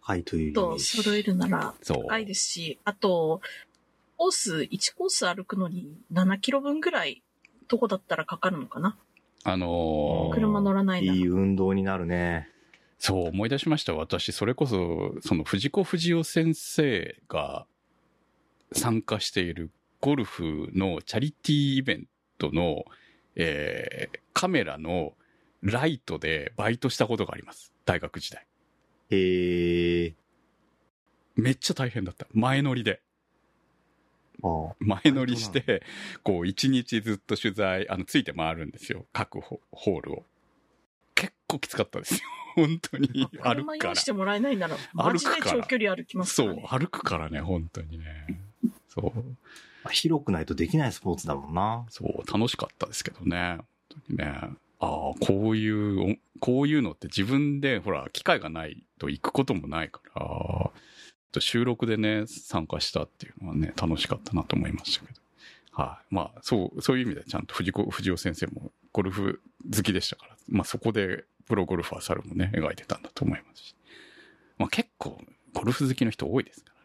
はい、というと。揃えるならそう。高いですし、あと、コース、1コース歩くのに7キロ分ぐらい、どこだったらかかるのかな？あのー車乗らないなら。いい運動になるね。そう思い出しました。私、それこそ、その藤子不二雄先生が参加しているゴルフのチャリティーイベントの、えーカメラのライトでバイトしたことがあります。大学時代。へえ。めっちゃ大変だった。前乗りで。あ前乗りして、こう、一日ずっと取材、あの、ついて回るんですよ。各ホホールを。結構きつかったですよ。本当に。歩車くから用意し。てもらえないなら、マジで長距離歩きますそう、からね。歩くからね、本当にね。そう。広くないとできないスポーツだもんな。そう、楽しかったですけどね。本当にね。ああ、こういう、こういうのって自分で、ほら、機会がないと行くこともないから、収録でね、参加したっていうのはね、楽しかったなと思いましたけど。はい、まあ、そう、そういう意味でちゃんと藤子、藤尾先生もゴルフ好きでしたから、まあそこでプロゴルファー猿もね、描いてたんだと思いますし。まあ結構、ゴルフ好きの人多いですから。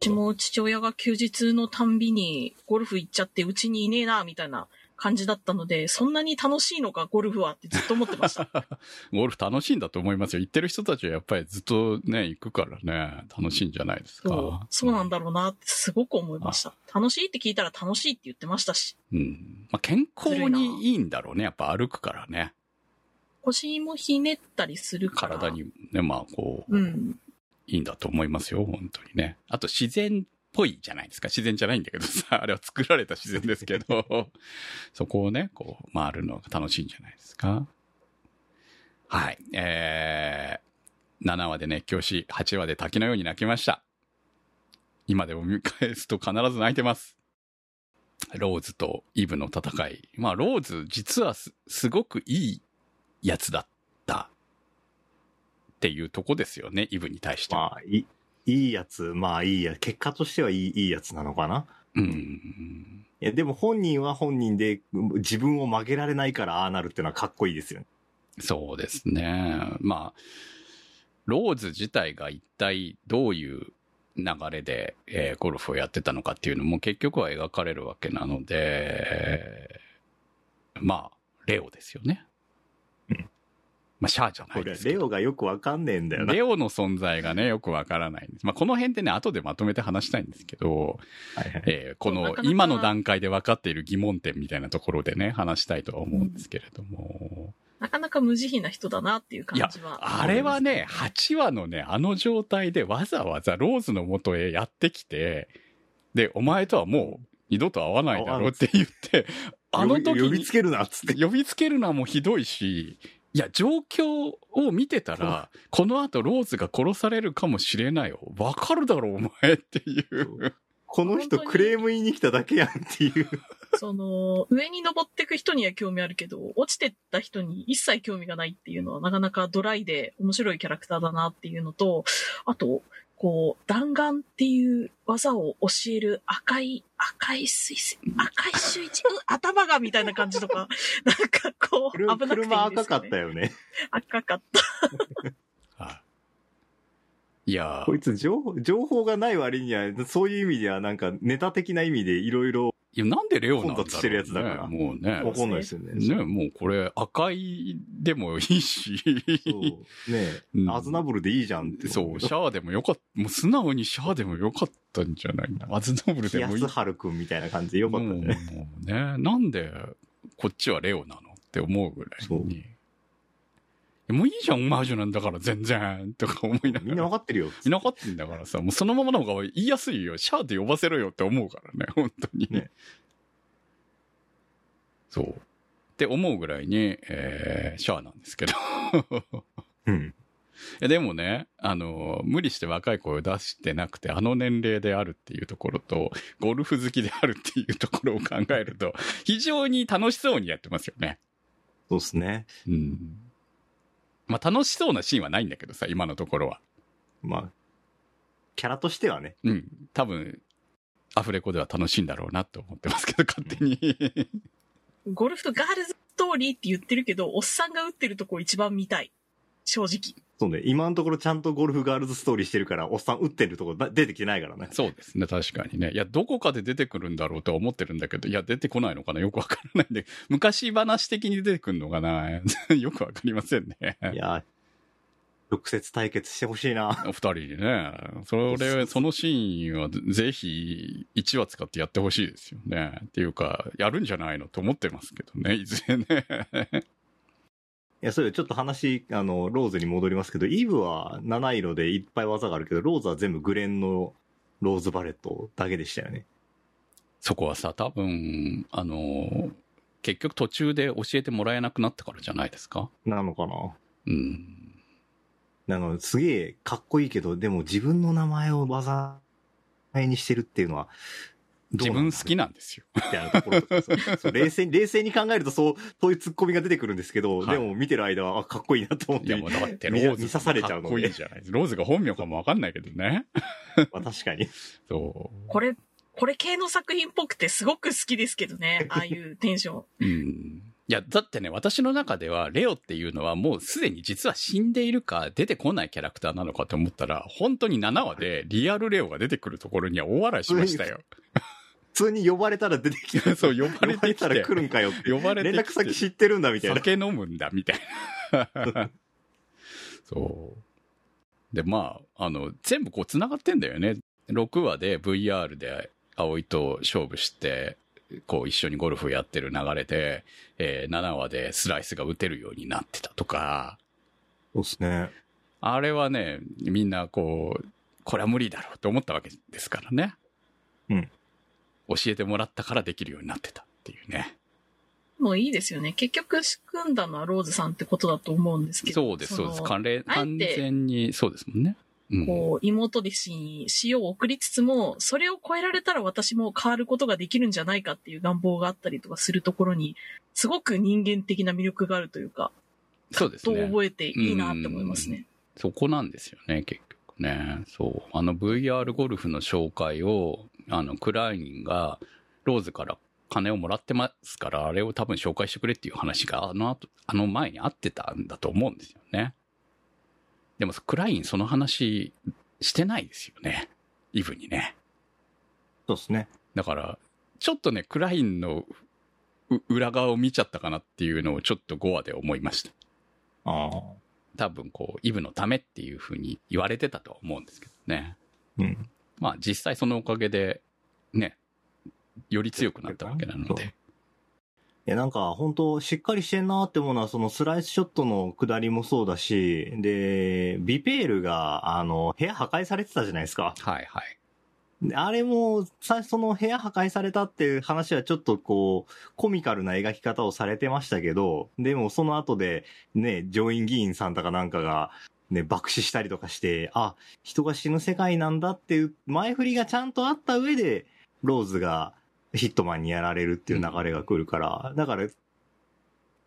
うちも父親が休日のたんびにゴルフ行っちゃってうちにいねえな、みたいな感じだったので、そんなに楽しいのか、ゴルフはってずっと思ってました。ゴルフ楽しいんだと思いますよ。行ってる人たちはやっぱりずっとね、行くからね、楽しいんじゃないですか。そうそうなんだろうなってすごく思いました。楽しいって聞いたら楽しいって言ってましたし、うん。まあ、健康にいいんだろうね。やっぱ歩くからね。腰もひねったりするから。体。にね、まあこう、うん。いいんだと思いますよ。本当にね。あと自然っぽいじゃないですか。自然じゃないんだけどさ、あれは作られた自然ですけど、そこをね、こう、回るのが楽しいんじゃないですか。はい。えー、7話で熱狂し、8話で滝のように泣きました。今でも見返すと必ず泣いてます。ローズとイブの戦い。まあ、ローズ実はす、ごくいいやつだっ。っていうとこですよね、イブに対しては。まあ、いい、いいやつ、まあいいや、結果としてはいい、いいやつなのかな？うん。いや、でも本人は本人で自分を曲げられないからああなるっていうのはかっこいいですよね。そうですね。まあ、ローズ自体が一体どういう流れで、えーゴルフをやってたのかっていうのも結局は描かれるわけなので、まあ、レオですよね。うんまあ、シャアじゃなこれ、いですけど。レオがよくわかんねえんだよな。レオの存在がね、よくわからないんです。まあ、この辺でね、後でまとめて話したいんですけど、はいはいえーこの今の段階で分かっている疑問点みたいなところでね、話したいとは思うんですけれども。なかなか無慈悲な人だなっていう感いやじは。あれはね、8話のね、あの状態でわざわざローズの元へやってきて、で、お前とはもう二度と会わないだろうって言って、あの時に呼びつけるなっつって。呼びつけるのはもうひどいし、いや、状況を見てたら、この後ローズが殺されるかもしれないよ。わかるだろ、お前っていう。この人クレーム言いに来ただけやんっていう。その、上に登っていく人には興味あるけど、落ちてった人に一切興味がないっていうのはなかなかドライで面白いキャラクターだなっていうのと、あと、こう、弾丸っていう技を教える赤い、赤い水星、赤い周一、う頭がみたいな感じとか、なんかこう、危なくていいね。車赤かったよね。赤かった。いやこいつ情報、情報がない割には、そういう意味ではなんかネタ的な意味でいろいろいや、なんでレオなんだろう、ね、してるやつだからもうね。わかんないですよね。ね、もうこれ赤いでもいいし。そう。ねうんアズナブルでいいじゃんって。そう、シャアでもよかった。もう素直にシャアでもよかったんじゃないアズナブルでもいい。スハルくんみたいな感じでよかったね。もうね、なんでこっちはレオなのって思うぐらいに。もういいじゃん、オマージュなんだから全然とか思いながら。みんなわかってるよ。いなかったんだからさ、もうそのままの方が言いやすいよ。シャアで呼ばせろよって思うからね、本当に。ねそう。って思うぐらいに、えー、シャアなんですけど。うん。でもね、あの、無理して若い声を出してなくて、あの年齢であるっていうところと、ゴルフ好きであるっていうところを考えると、非常に楽しそうにやってますよね。そうっすね。うん。まあ楽しそうなシーンはないんだけどさ、今のところは。まあ、キャラとしてはね。うん。多分、アフレコでは楽しいんだろうなと思ってますけど、勝手に。ゴルフとガールズストーリーって言ってるけど、おっさんが打ってるとこ一番見たい。正直。そうね。今のところちゃんとゴルフガールズストーリーしてるから、おっさん打ってるとこだ出てきてないからね。そうですね、確かにね。いや、どこかで出てくるんだろうとは思ってるんだけど、いや、出てこないのかなよくわからないんで、昔話的に出てくるのかな？よくわかりませんね。いや、直接対決してほしいな。二人にね。それ、そのシーンはぜひ1話使ってやってほしいですよね。っていうか、やるんじゃないのと思ってますけどね、いずれね。いや、それちょっと話、あの、ローズに戻りますけど、イブは七色でいっぱい技があるけど、ローズは全部グレンのローズバレットだけでしたよね。そこはさ、多分、あの、結局途中で教えてもらえなくなったからじゃないですか？なのかな？うん。なんか、すげえかっこいいけど、でも自分の名前を技にしてるっていうのは、自分好きなんですよ。みたいなところ 冷静に、冷静に考えるとそう、そういうツッコミが出てくるんですけど、はいでも見てる間は、あ、かっこいいなと思って。いや、もうだってロ見ーズ見刺されちゃうのでかっこいいじゃないですローズが本名かもわかんないけどね。まあ確かに。そう。これ、これ系の作品っぽくてすごく好きですけどね。ああいうテンション。うん。いや、だってね、私の中では、レオっていうのはもうすでに実は死んでいるか出てこないキャラクターなのかと思ったら、本当に7話でリアルレオが出てくるところには大笑いしましたよ。普通に呼ばれたら出てきて、そう、呼ばれてきて。たら来るんかよって。呼ばれて連絡先知ってるんだみたいな。酒飲むんだ、みたいな。そう。で、まあ、あの、全部こう繋がってんだよね。6話で VR で葵と勝負して、こう一緒にゴルフやってる流れで、えー7話でスライスが打てるようになってたとか、そうですね。あれはね、みんなこう、これは無理だろうと思ったわけですからね。うん。教えてもらったからできるようになってたっていうね。もういいですよね。結局仕組んだのはローズさんってことだと思うんですけど。そうです、そうです。の完全あえて完全にそうですもんね。うん。こう、妹弟子に塩を送りつつも、それを超えられたら私も変わることができるんじゃないかっていう願望があったりとかするところに、すごく人間的な魅力があるというか、そうですね。と覚えていいなって思いますね。そこなんですよね、結局ね。そう。あの VR ゴルフの紹介を、あの、クラインが、ローズから金をもらってますから、あれを多分紹介してくれっていう話が、あの後、あの前にあってたんだと思うんですよね。でも、クラインその話してないですよね。イブにね。そうですね。だから、ちょっとね、クラインのう裏側を見ちゃったかなっていうのをちょっと5話で思いました。ああ。多分こう、イブのためっていうふうに言われてたとは思うんですけどね。うん。まあ実際そのおかげで、ね、より強くなったわけなので。いや、なんか、本当しっかりしてんなって思うのは、そのスライスショットの下りもそうだし、で、ビペールが、あの、部屋破壊されてたじゃないですか。はいはい。であれも、最初その部屋破壊されたっていう話はちょっとこう、コミカルな描き方をされてましたけど、でもその後で、ね、上院議員さんとかなんかが、ね、爆死したりとかして、あ、人が死ぬ世界なんだっていう前振りがちゃんとあった上で、ローズがヒットマンにやられるっていう流れが来るから、だから、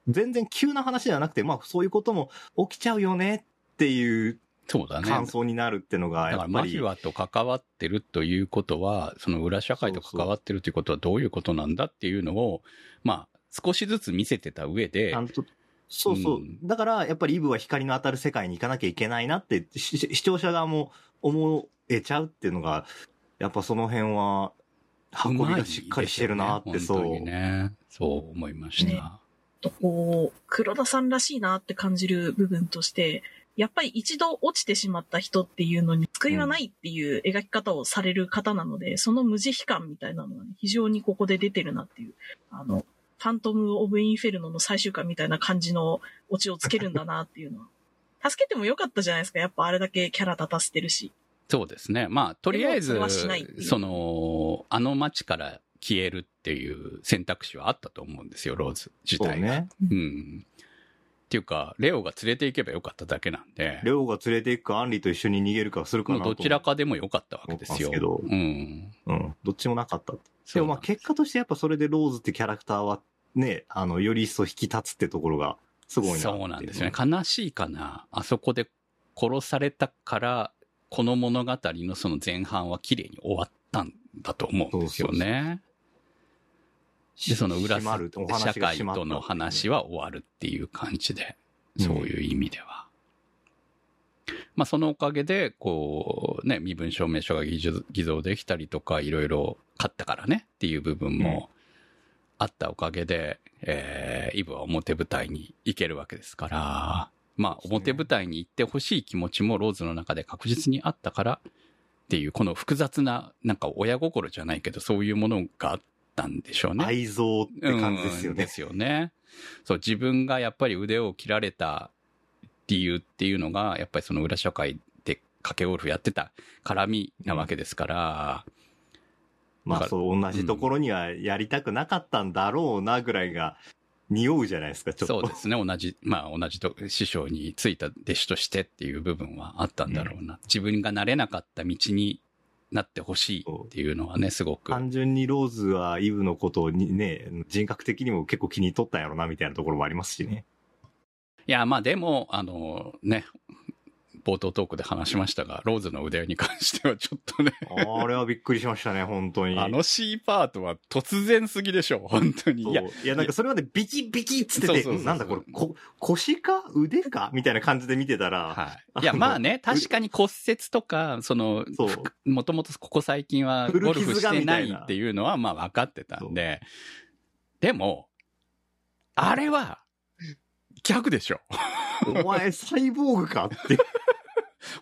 全然急な話ではなくて、まあそういうことも起きちゃうよねっていうそうだね。感想になるってのが、だからやっぱり、マフィアと関わってるということは、その裏社会と関わってるということはどういうことなんだっていうのを、まあ少しずつ見せてた上でそうそう。うんだから、やっぱりイブは光の当たる世界に行かなきゃいけないなって、し視聴者側も思えちゃうっていうのが、やっぱその辺は、運びがしっかりしてるなって、うまいですよね。そう思いました。ねとこう、黒田さんらしいなって感じる部分として、やっぱり一度落ちてしまった人っていうのに救いはないっていう描き方をされる方なので、その無慈悲感みたいなのがね、非常にここで出てるなっていう、あの、ファントム・オブ・インフェルノの最終回みたいな感じのオチをつけるんだなっていうのは。助けてもよかったじゃないですか。やっぱあれだけキャラ立たせてるし。そうですね。まあ、とりあえずその、あの街から消えるっていう選択肢はあったと思うんですよ、ローズ自体が。そうね。うん。っていうか、レオが連れて行けばよかっただけなんで、レオが連れて行くか、アンリと一緒に逃げるかするかなどちらかでもよかったわけですよ。すけどうん。うん。どっちもなかったでもまあ結果としてやっぱそれでローズってキャラクターはね、あの、より一層引き立つってところがすごいなそうなんですよね。悲しいかな。あそこで殺されたから、この物語のその前半は綺麗に終わったんだと思うんですよね。で、その裏閉まるお話社会との話は終わるっていう感じで、うんそういう意味では。まあ、そのおかげで、こう、ね、身分証明書が偽造できたりとか、いろいろ買ったからねっていう部分もあったおかげで、えーイブは表舞台に行けるわけですから、まあ、表舞台に行ってほしい気持ちもローズの中で確実にあったからっていう、この複雑な、なんか親心じゃないけど、そういうものがあったんでしょうね。愛憎って感じですよね。うんですよね。そう、自分がやっぱり腕を切られた理由っていうのが、やっぱりその裏社会で賭けゴルフやってた絡みなわけですから、まあそう、同じところにはやりたくなかったんだろうなぐらいが匂うじゃないですか、ちょっと。そうですね。同じ、まあ同じと師匠についた弟子としてっていう部分はあったんだろうな。自分がなれなかった道になってほしいっていうのはね、すごく。単純にローズはイブのことにね、人格的にも結構気に取ったんやろな、みたいなところもありますしね。いや、まあでも、あの、ね、冒頭トークで話しましたが、ローズの腕に関してはちょっとね、あれはびっくりしましたね、本当に。あの C パートは突然すぎでしょ、本当に。いや、いや、なんかそれまでビキビキっつってて、なんだこれ、こ、腰か腕かみたいな感じで見てたら、はい。いや、まあね、確かに骨折とか、その。もともとここ最近は古傷がゴルフしてないっていうのはまあ分かってたんで、でも、あれは、逆でしょ。お前 サイボーグかって。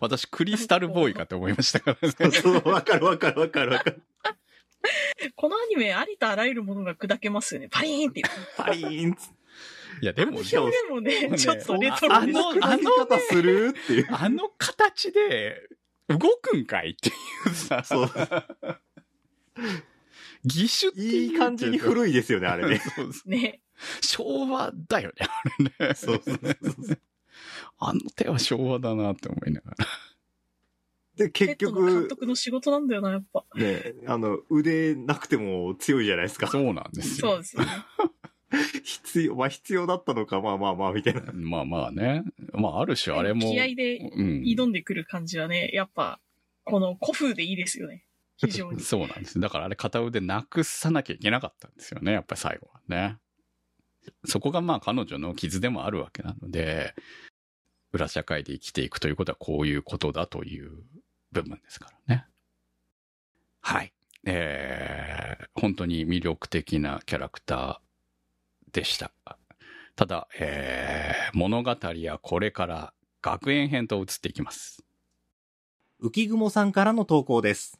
私、クリスタルボーイかと思いましたからね。そう、わかるわかるわかるわかる。このアニメ、ありとあらゆるものが砕けますよね。パリーンっていう。パリーン。いや、でも、しかもでもね、ねちょっとレトロです。あのあの方するっていう。あの形で、動くんかいっていうさ、そう。義手っていい感じに古いですよね、あれね。そうそうね。昭和だよね、あれね。そうそうそうあの手は昭和だなって思いながら。で、結ペットの監局、督の仕事なんだよな、やっぱ。ね、あの、腕なくても強いじゃないですか。そうなんですよ。そうですよね。必要、まあ必要だったのか、まあまあまあ、みたいな。まあまあね。まあある種あれも。気合でうん。挑んでくる感じはね、やっぱ、この古風でいいですよね。非常に。そうなんです。だからあれ片腕なくさなきゃいけなかったんですよね。やっぱり最後はね。そこがまあ彼女の傷でもあるわけなので、裏社会で生きていくということはこういうことだという部分ですからね。はい。えー、本当に魅力的なキャラクターでした。ただ、えー、物語はこれから学園編と移っていきます。浮雲さんからの投稿です。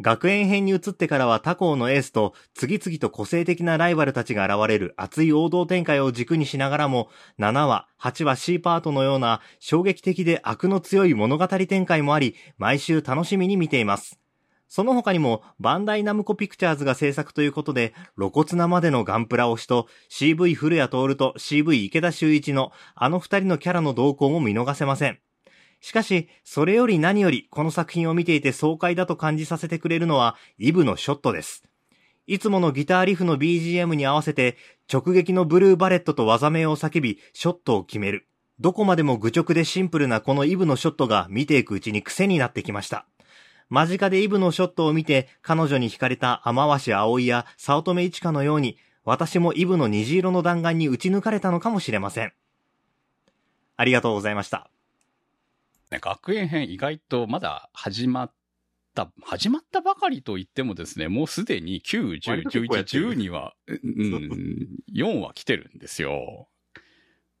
学園編に移ってからは他校のエースと次々と個性的なライバルたちが現れる熱い王道展開を軸にしながらも7話、8話 C パートのような衝撃的で悪の強い物語展開もあり毎週楽しみに見ています。その他にもバンダイナムコピクチャーズが制作ということで露骨なまでのガンプラ推しと CV 古谷徹と CV 池田修一のあの二人のキャラの動向も見逃せません。しかし、それより何よりこの作品を見ていて爽快だと感じさせてくれるのはイブのショットです。いつものギターリフの BGM に合わせて直撃のブルーバレットと技名を叫び、ショットを決める。どこまでも愚直でシンプルなこのイブのショットが見ていくうちに癖になってきました。間近でイブのショットを見て彼女に惹かれた天橋葵や早乙女一花のように私もイブの虹色の弾丸に打ち抜かれたのかもしれません。ありがとうございました。ね、学園編意外とまだ始まった、始まったばかりと言ってもですね、もうすでに9、10、割と結構やってる11、12は、うん、4は来てるんですよ。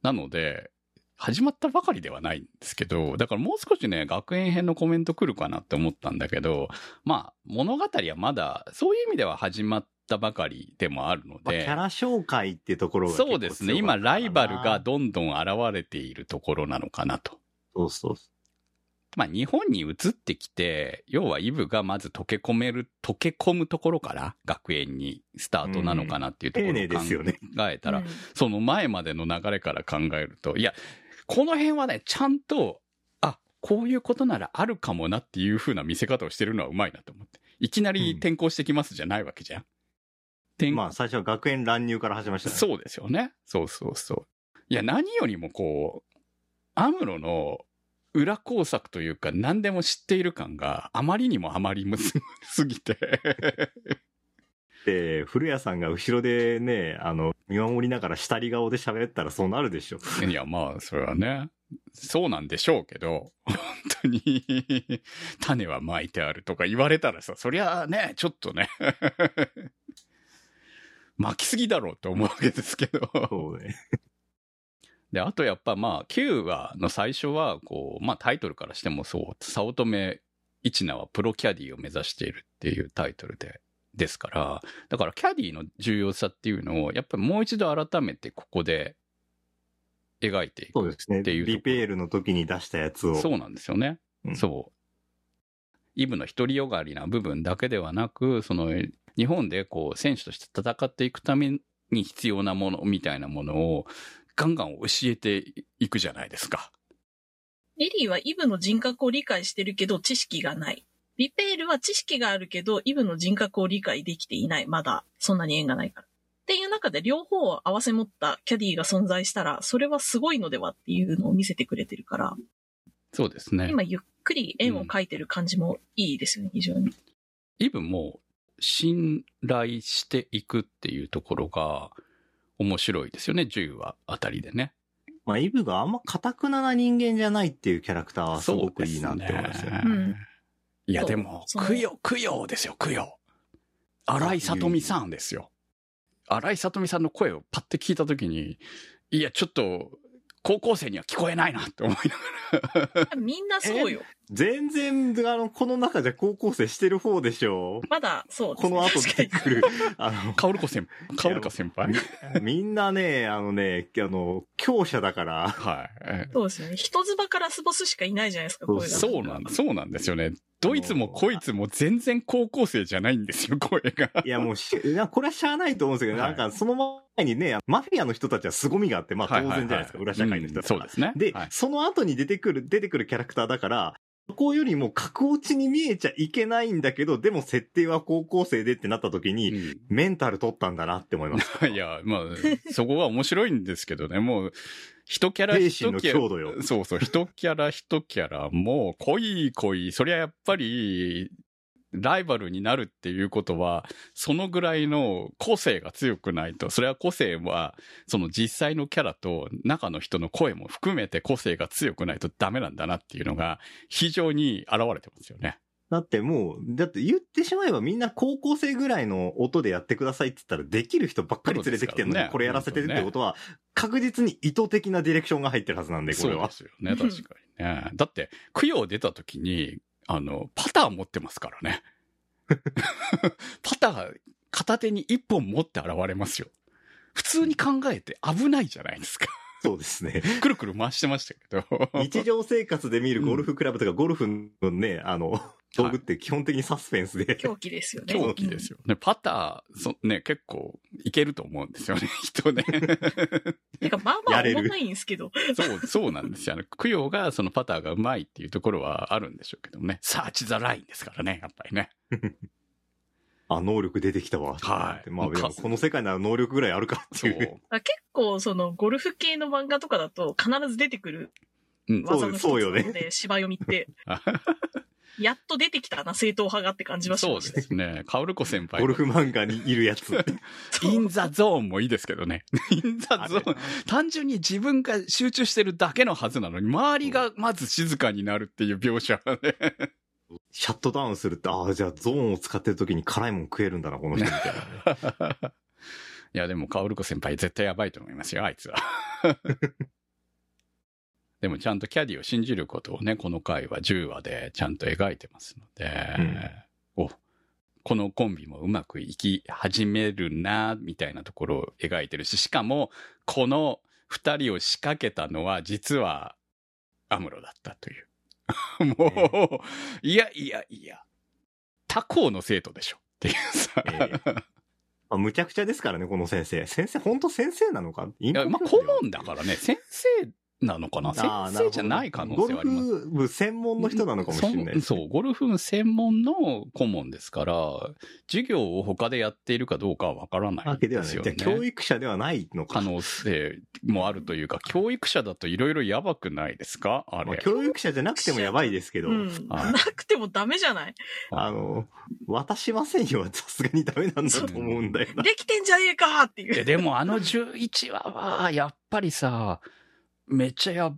なので、始まったばかりではないんですけど、だからもう少しね、学園編のコメント来るかなって思ったんだけど、まあ、物語はまだ、そういう意味では始まったばかりでもあるのまあ、キで、ャラ紹介ってところが結構そうですね、今、ライバルがどんどん現れているところなのかなと。そうそうそまあ日本に移ってきて、要はイブがまず溶け込める、溶け込むところから学園にスタートなのかなっていうところを考えたら、うんその前までの流れから考えると、いや、この辺はね、ちゃんと、あ、こういうことならあるかもなっていう風な見せ方をしてるのはうまいなと思って。いきなり転校してきますじゃないわけじゃん。転う。まあ、最初は学園乱入から始ましたね。そうですよね。そうそうそう。いや、何よりもこう、アムロの裏工作というか何でも知っている感があまりにもあまりむす すぎて。で、古谷さんが後ろでね、あの、見守りながら下り顔で喋ったらそうなるでしょ。いや、まあ、それはね、そうなんでしょうけど、本当に、種は巻いてあるとか言われたらさ、そりゃあね、ちょっとね、巻きすぎだろうと思うわけですけど。そうね。で、あとやっぱまあ、9話の最初は、こう、まあタイトルからしてもそう、早乙女一奈はプロキャディを目指しているっていうタイトルで、ですから、だからキャディの重要さっていうのを、やっぱりもう一度改めてここで描いていく。っていうとこリペールの時に出したやつを。そうなんですよね。うんそう。イブの独りよがりな部分だけではなく、その、日本でこう、選手として戦っていくために必要なものみたいなものを、ガンガン教えていくじゃないですか。エリーはイブの人格を理解してるけど知識がない。リペールは知識があるけど、イブの人格を理解できていない。まだ、そんなに縁がないから。っていう中で両方を合わせ持ったキャディが存在したら、それはすごいのではっていうのを見せてくれてるから、そうですね。今ゆっくり円を描いてる感じもいいですよね、非常に。イブも信頼していくっていうところが面白いですよね、10話あたりでね。まあ、イブがあんま堅くなな人間じゃないっていうキャラクターはすごくいいなって思いますよね。うんいや、でも、供養、供養ですよ、供養。荒井さとみさんですよ。荒井さとみさんの声をパッて聞いたときに、いや、ちょっと、高校生には聞こえないなって思いながら。みんなそうよ。全然、あの、この中じゃ高校生してる方でしょ？まだそうですね。この後出てくる、あの、カオルコ先輩、カオルコ先輩。みんなね、あのね、あの、強者だから、はいえそうですよね。人妻からラスボスしかいないじゃないですか、そう声が。そうなんそうなんですよね。どいつもこいつも全然高校生じゃないんですよ、声が。いやもうし、これはしゃあないと思うんですけど、はいなんかその前にね、マフィアの人たちは凄みがあって、まあ当はいはいはい然じゃないですか、裏社会の人たちはうんそうですね。で、はいその後に出てくる、出てくるキャラクターだから、そこよりも格落ちに見えちゃいけないんだけど、でも設定は高校生でってなった時に、うんメンタル取ったんだなって思います。いや、まあ、そこは面白いんですけどね、もう、一キャラ精一キャラ、。そうそう、一キャラ一キャラ、もう、濃い濃い、そりゃやっぱり、ライバルになるっていうことは、そのぐらいの個性が強くないと、それは個性は、その実際のキャラと中の人の声も含めて個性が強くないとダメなんだなっていうのが、非常に現れてますよね。だってもう、だって言ってしまえばみんな高校生ぐらいの音でやってくださいって言ったらできる人ばっかり連れてきてるのに、ねこれやらせてるってことは、確実に意図的なディレクションが入ってるはずなんで、これはそうで。すよね、確かにね。だって、供養出た時に、あの、パター持ってますからね。パター片手に一本持って現れますよ。普通に考えて危ないじゃないですか。そうですね。くるくる回してましたけど。日常生活で見るゴルフクラブとかゴルフのね、あの、道具って基本的にサスペンスで。狂気ですよね。狂気ですよ。ね、パター、そね、結構いけると思うんですよね、人ね。てか、まあまあやれる重たいんですけど。そう、そうなんですよ。あの、供養がそのパターがうまいっていうところはあるんでしょうけどね。サーチザラインですからね、やっぱりね。あ、能力出てきたわ。はいまあ、この世界なら能力ぐらいあるかってそ。いう結構、その、ゴルフ系の漫画とかだと必ず出てくるうん。技の一つそうよねなので、芝読みって。やっと出てきたな、正統派がって感じましたね。ですね。カオルコ先輩。ゴルフ漫画にいるやつ。in the zone もいいですけどね。 in the zone。単純に自分が集中してるだけのはずなのに、周りがまず静かになるっていう描写がね。シャットダウンするって、ああ、じゃあゾーンを使ってる時に辛いもん食えるんだな、この人みたいな。いや、でも、カオルコ先輩絶対やばいと思いますよ、あいつは。でも、ちゃんとキャディを信じることをね、この回は10話でちゃんと描いてますので、お、このコンビもうまくいき始めるな、みたいなところを描いてるし、しかも、この二人を仕掛けたのは、実は、アムロだったという。もう、いやいやいや、他校の生徒でしょっていうさ。ええまあ、むちゃくちゃですからね、この先生。先生、本当先生なのか？いいや、まあ、顧問だからね、先生なのかな？先生じゃない可能性はあります。ゴルフ部専門の人なのかもしれないですそそう、ゴルフ部専門の顧問ですから、授業を他でやっているかどうかはわからないわけではない。ですよね。じゃあ教育者ではないのか。可能性もあるというか、教育者だといろいろやばくないですか？あまあ、れ。教育者じゃなくてもやばいですけど、うん。はいなくてもダメじゃない？あの、渡しませんよはさすがにダメなんだと思うんだよな。できてんじゃねえかっていう。えでもあの11話は、やっぱりさ、めっちゃや、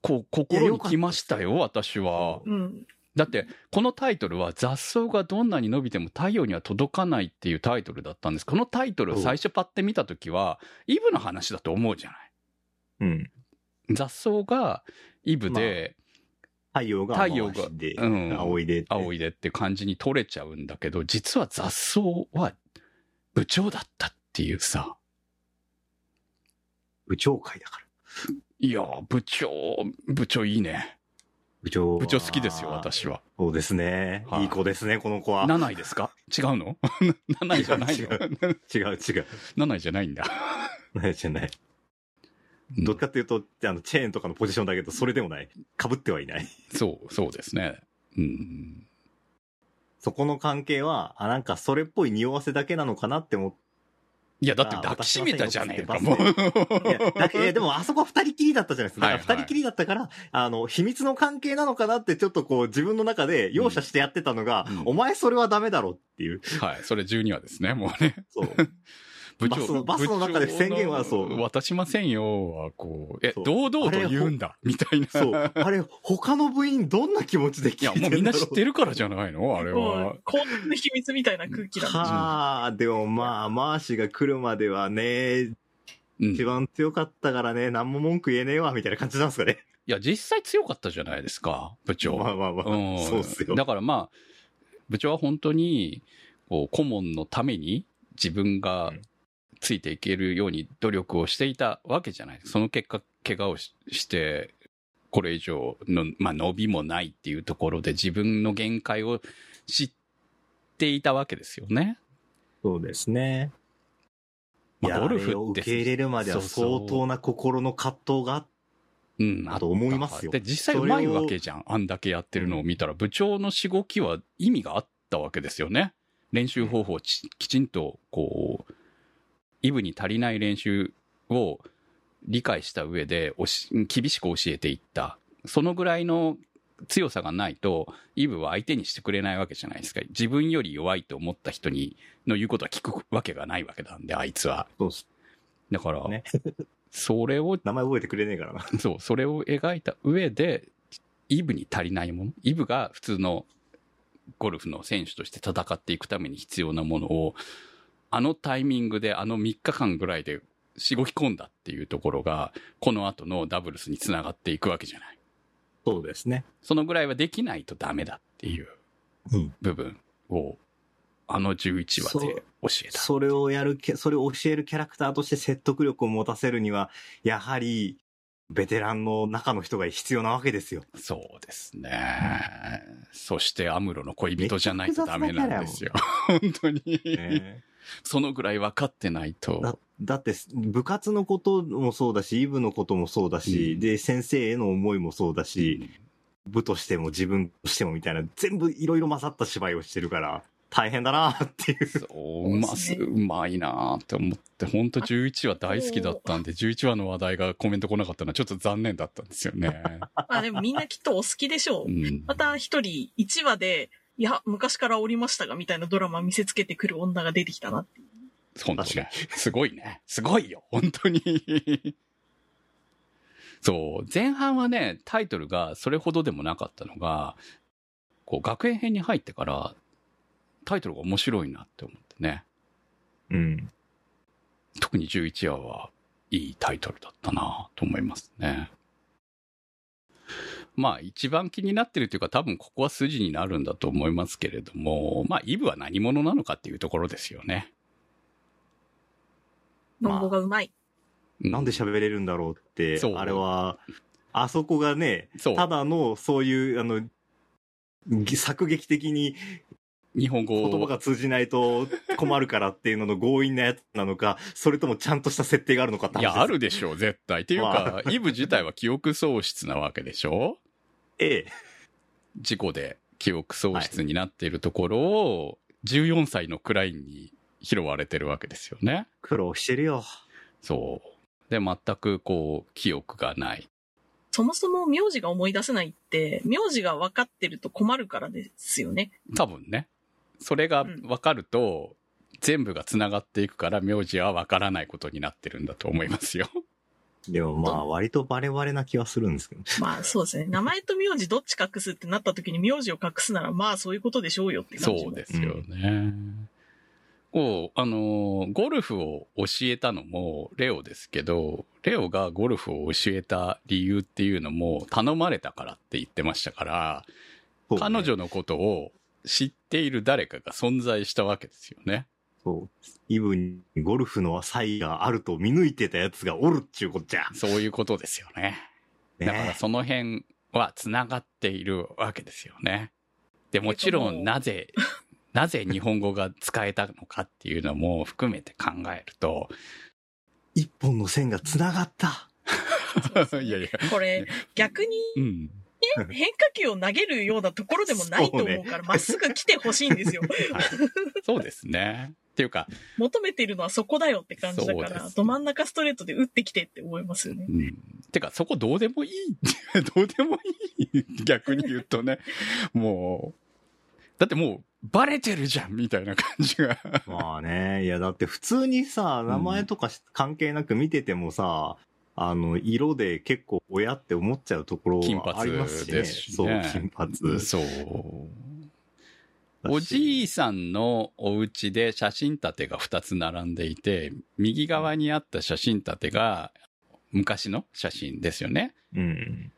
こう、心にきましたよ、私は。うん。だって、このタイトルは雑草がどんなに伸びても太陽には届かないっていうタイトルだったんです。このタイトルを最初パッて見たときは、イブの話だと思うじゃない。うん。雑草がイブで、太陽が太陽が回しで、うん仰いでって。仰いでって感じに取れちゃうんだけど、実は雑草は部長だったっていうさ。部長会だから。いやー、部長、部長いいね。部長は。部長好きですよ、。私は。そうですね。はいいい子ですね、この子は。7位ですか？違うの ?7 位じゃないの？違う違う違う。?7 位じゃないんだ。ないじゃない。うんどっちかっていうと、あの、チェーンとかのポジションだけど、それでもない。被ってはいない。そう、そうですね。うん。そこの関係は、あ、なんかそれっぽい匂わせだけなのかなって思っいや、だって抱きしめたじゃねえか、あもう。いや、でもあそこは二人きりだったじゃないですか。だからはいはい二人きりだったから、あの、秘密の関係なのかなってちょっとこう自分の中で容赦してやってたのが、うんお前それはダメだろっていう。はい、それ12話ですね、もうね。そう。部バスのバスの中で宣言はそう渡しませんよ、はこう、え、そう堂々と言うんだ、みたいな。そう。あれ、他の部員どんな気持ちで聞いいや、てんだろうもうみんな知ってるからじゃないのあれもはう。、こんな秘密みたいな空気だった。はあ、でもまあ、マーシが来るまではね、うん。い一番強かったからね、何も文句言えねえわ、みたいな感じなんですかね。や、実際強かったじゃないですか、部長。まあまあまあ、うんそうっすよ。だからまあ、部長は本当に、こう、顧問のために自分がうんついていけるように努力をしていたわけじゃない。その結果、怪我をしして、これ以上の、まあ、伸びもないっていうところで自分の限界を知っていたわけですよね。そうですね。まあ、ゴルフって。受け入れるまでは相当な心の葛藤があっうん、と思いますよで、実際うまいわけじゃん。あんだけやってるのを見たら、部長のしごきは意味があったわけですよね。練習方法をちきちんと、こう、イブに足りない練習を理解した上で厳しく教えていった。そのぐらいの強さがないと、イブは相手にしてくれないわけじゃないですか。自分より弱いと思った人に、の言うことは聞くわけがないわけなんで、あいつは。そうっすだから、ねそれを 名前覚えてくれねえからな。そう、それを描いた上で、イブに足りないもの、イブが普通のゴルフの選手として戦っていくために必要なものを、あのタイミングで、あの3日間ぐらいでしごき込んだっていうところが、この後のダブルスにつながっていくわけじゃない。そうですね。そのぐらいはできないとダメだっていううん部分を、あの11話で教えた。それをやるけ、それを教えるキャラクターとして説得力を持たせるには、やはり、ベテランの中の人が必要なわけですよ。そうですね。そしてアムロの恋人じゃないとダメなんですよ。本当に。ねそのぐらい分かってないとだ。だって、部活のこともそうだし、イブのこともそうだし、うんで、先生への思いもそうだし、部としても自分としてもみたいな、全部いろいろ混ざった芝居をしてるから、大変だなっていう。そう、うます、うまいなって思って、本当11話大好きだったんで、11話の話題がコメント来なかったのはちょっと残念だったんですよね。まあでもみんなきっとお好きでしょうう。ん。また一人、1話で、いや、昔からおりましたが、みたいなドラマ見せつけてくる女が出てきたなっていう。本当ね。すごいね。すごいよ。本当に。そう。前半はね、タイトルがそれほどでもなかったのが、こう、学園編に入ってから、タイトルが面白いなって思ってね。うん。特に11話はいいタイトルだったなと思いますね。まあ一番気になってるというか多分ここは筋になるんだと思いますけれども、まあイブは何者なのかっていうところですよね。ノンボがうまい。うなんで喋れるんだろうってそう、あれは、あそこがね、ただのそういう、あの、ぎ作劇的に日本語言葉が通じないと困るからっていうのの強引なやつなのか、それともちゃんとした設定があるのかって話です。いや、あるでしょう、絶対。っていうか、まイブ自体は記憶喪失なわけでしょ？ええ。事故で記憶喪失になっているところを、14歳のクラインに拾われてるわけですよね。苦労してるよ。そう。で、全くこう、記憶がない。そもそも名字が思い出せないって、名字が分かってると困るからですよね。多分ね。それが分かると、全部が繋がっていくから、名字は分からないことになってるんだと思いますよ。でもまあ、割とバレバレな気はするんですけど。まあそうですね。名前と名字どっち隠すってなった時に名字を隠すならまあそういうことでしょうよって感じそうもですよね。こう、あのー、ゴルフを教えたのもレオですけど、レオがゴルフを教えた理由っていうのも頼まれたからって言ってましたから、ね彼女のことを知っている誰かが存在したわけですよね。そう。イブにゴルフの才があると見抜いてたやつがおるっちゅうこっちゃ。そういうことですよね。だからねその辺は繋がっているわけですよね。で、もちろんなぜ、なぜ日本語が使えたのかっていうのも含めて考えると、一本の線が繋がった。いやいや、これ、逆にうん。変化球を投げるようなところでもないと思うから、まっすぐ来てほしいんですよ。そうですね。っていうか、求めてるのはそこだよって感じだから、ど真ん中ストレートで打ってきてって思いますよね。うん。てか、そこどうでもいい。どうでもいい。逆に言うとね。もう、だってもう、バレてるじゃんみたいな感じが。まあね、いやだって普通にさ、名前とかし関係なく見ててもさ、あの、色で結構親って思っちゃうところ金はありますしね。髪ですしそう、ね。金髪。そう。おじいさんのお家で写真立てが2つ並んでいて、右側にあった写真立てが昔の写真ですよね。うん。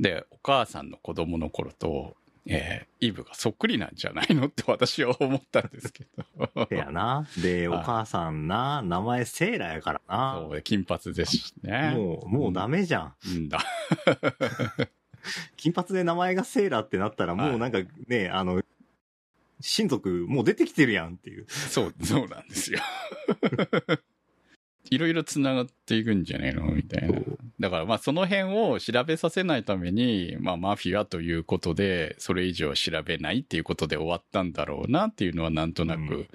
で、お母さんの子供の頃と、えーイブがそっくりなんじゃないのって私は思ったんですけど。せやな。で、おはい母さんな、名前セーラやからな。そう、金髪ですしね。もう、もうダメじゃん。うんだ。金髪で名前がセーラってなったら、もうなんかね、あの、親族もう出てきてるやんっていう。そう、そうなんですよ。いろいろ繋がっていくんじゃねえのみたいな。だからまあその辺を調べさせないために、まあマフィアということで、それ以上調べないっていうことで終わったんだろうなっていうのはなんとなく、うん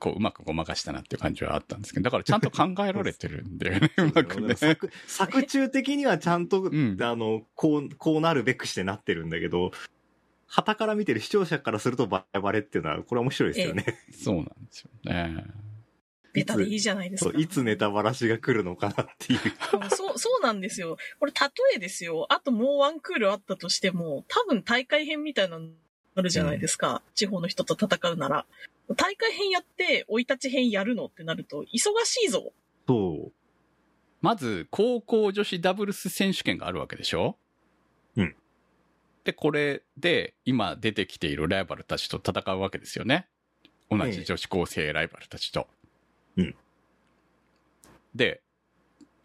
こううまくごまかしたなっていう感じはあったんですけど、だからちゃんと考えられてるんだよね、うまくね。作作中的にはちゃんと、んあの、こう、こうなるべくしてなってるんだけど、旗から見てる視聴者からするとバレバレっていうのは、これ面白いですよね。そうなんですよね。ベタでいいじゃないですか。そういつネタバラシが来るのかなっていう。そう、そうなんですよ。これ、例えですよ。あともうワンクールあったとしても、多分大会編みたいなのあるじゃないですか。地方の人と戦うなら。大会編やって、生い立ち編やるのってなると、忙しいぞ。そう。まず、高校女子ダブルス選手権があるわけでしょ？うん。で、これで、今出てきているライバルたちと戦うわけですよね。同じ女子高生ライバルたちと。うん。で、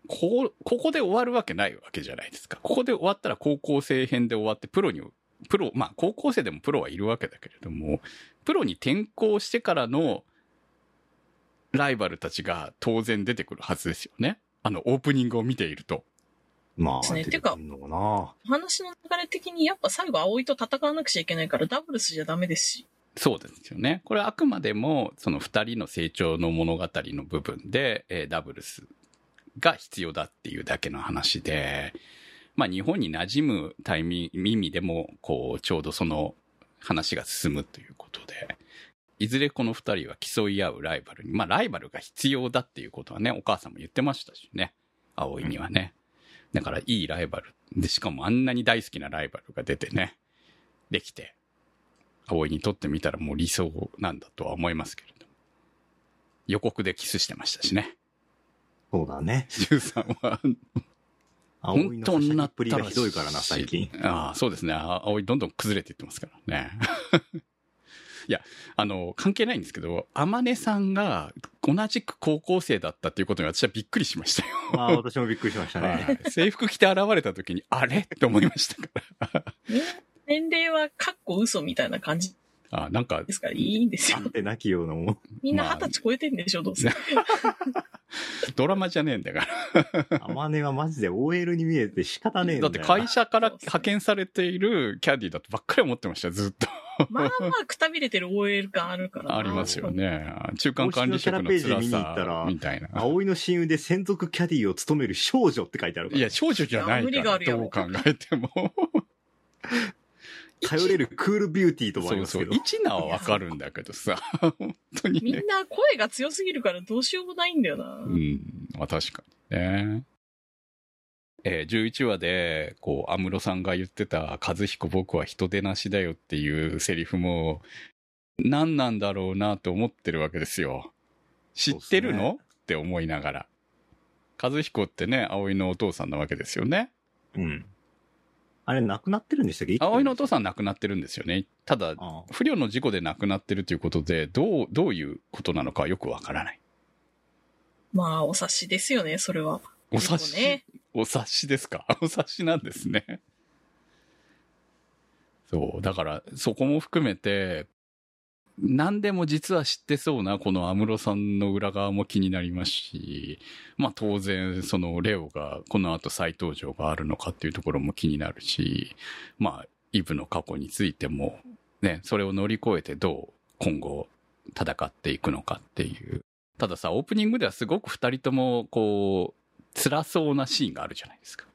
ここ、ここで終わるわけないわけじゃないですか。ここで終わったら高校生編で終わって、プロに、プロ、まあ高校生でもプロはいるわけだけれども、プロに転向してからのライバルたちが当然出てくるはずですよね。あの、オープニングを見ていると。まあ、ね出てくんのかな。話の流れ的にやっぱ最後葵と戦わなくちゃいけないからダブルスじゃダメですし。そうですよね。これはあくまでも、その二人の成長の物語の部分で、えーダブルスが必要だっていうだけの話で、まあ日本に馴染むタイミングでも、こう、ちょうどその話が進むということで、いずれこの二人は競い合うライバルに、まあライバルが必要だっていうことはね、お母さんも言ってましたしね。葵にはね。だからいいライバル。で、しかもあんなに大好きなライバルが出てね、できて、葵にとってみたらもう理想なんだとは思いますけれども。予告でキスしてましたしね。そうだね。13は、葵本当のはしゃぎっぷりになったらがひどいからな、最近。ああ、そうですね。あ葵どんどん崩れていってますからね。いや、あの、関係ないんですけど、天音さんが同じく高校生だったっていうことに私はびっくりしましたよ。まあ、私もびっくりしましたね。はい制服着て現れた時に、あれ？って思いましたから。年齢はかっこ嘘みたいな感じあなんかで、すか？らいいんですよあ。ってなきようなもん。みんな二十歳超えてんでしょ、どうせ。ドラマじゃねえんだから。あまねはマジで OL に見えて仕方ねえんだ。だって会社から派遣されているキャディだとばっかり思ってました、ずっと。まあまあくたびれてる OL 感あるからな。ありますよね。中間管理職の辛公式のキャラページ見に行ったさらみたいな。葵の親友で専属キャディを務める少女って書いてあるから。いや、少女じゃないから、理があるよどう考えても。頼れるクールビューティーともありそうそう。ますけど。一名はわかるんだけどさ、本当にね。みんな声が強すぎるからどうしようもないんだよな。うん。まあ確かにね。えー、11話で、こう、安室さんが言ってた、和彦僕は人出なしだよっていうセリフも、何なんだろうなと思ってるわけですよ。知ってるの、ねって思いながら。和彦ってね、葵のお父さんなわけですよね。うん。あれ、亡くなってるんでしたっけ？葵のお父さん亡くなってるんですよね。ただ、あ不慮の事故で亡くなってるということで、どう、どういうことなのかよくわからない。まあ、お察しですよね、それは。お察し、ね。お察しですか？お察しなんですね。そう、だから、そこも含めて、何でも実は知ってそうなこの安室さんの裏側も気になりますし、まあ当然そのレオがこの後再登場があるのかっていうところも気になるし、まあイブの過去についてもね、それを乗り越えてどう今後戦っていくのかっていう。たださ、オープニングではすごく二人ともこう、辛そうなシーンがあるじゃないですか。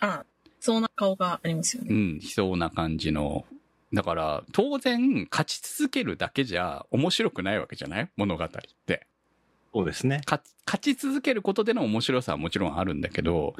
あそんな顔がありますよね。うん、悲壮な感じの。だから、当然、勝ち続けるだけじゃ面白くないわけじゃない？物語って。そうですね。勝勝ち続けることでの面白さはもちろんあるんだけど、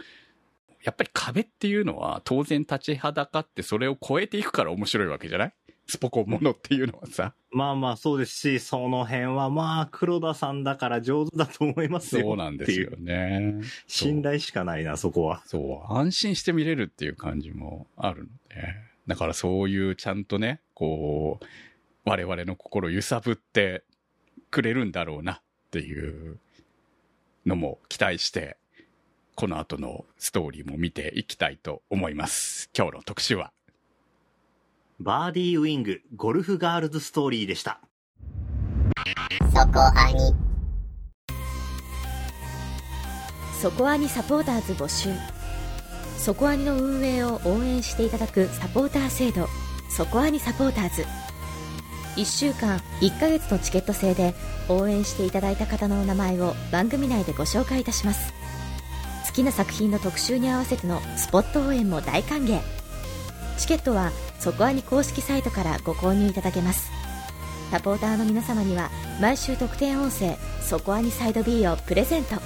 やっぱり壁っていうのは当然立ちはだかってそれを超えていくから面白いわけじゃない？スポコンものっていうのはさ。まあまあそうですし、その辺はまあ黒田さんだから上手だと思いますよ。そうなんですよね。信頼しかないな、そこは。そう、安心して見れるっていう感じもあるので。だからそういうちゃんとね、こう、我々の心揺さぶってくれるんだろうなっていうのも期待して、この後のストーリーも見ていきたいと思います。今日の特集は。バーディーウィング、ゴルフガールズストーリーでした。そこアニそこアニサポーターズ募集。そこアニの運営を応援していただくサポーター制度。そこアニサポーターズ。1週間1ヶ月のチケット制で応援していただいた方のお名前を番組内でご紹介いたします。好きな作品の特集に合わせてのスポット応援も大歓迎チケットはそこアニ公式サイトからご購入いただけます。サポーターの皆様には毎週特典音声「そこアニサイド B」をプレゼント。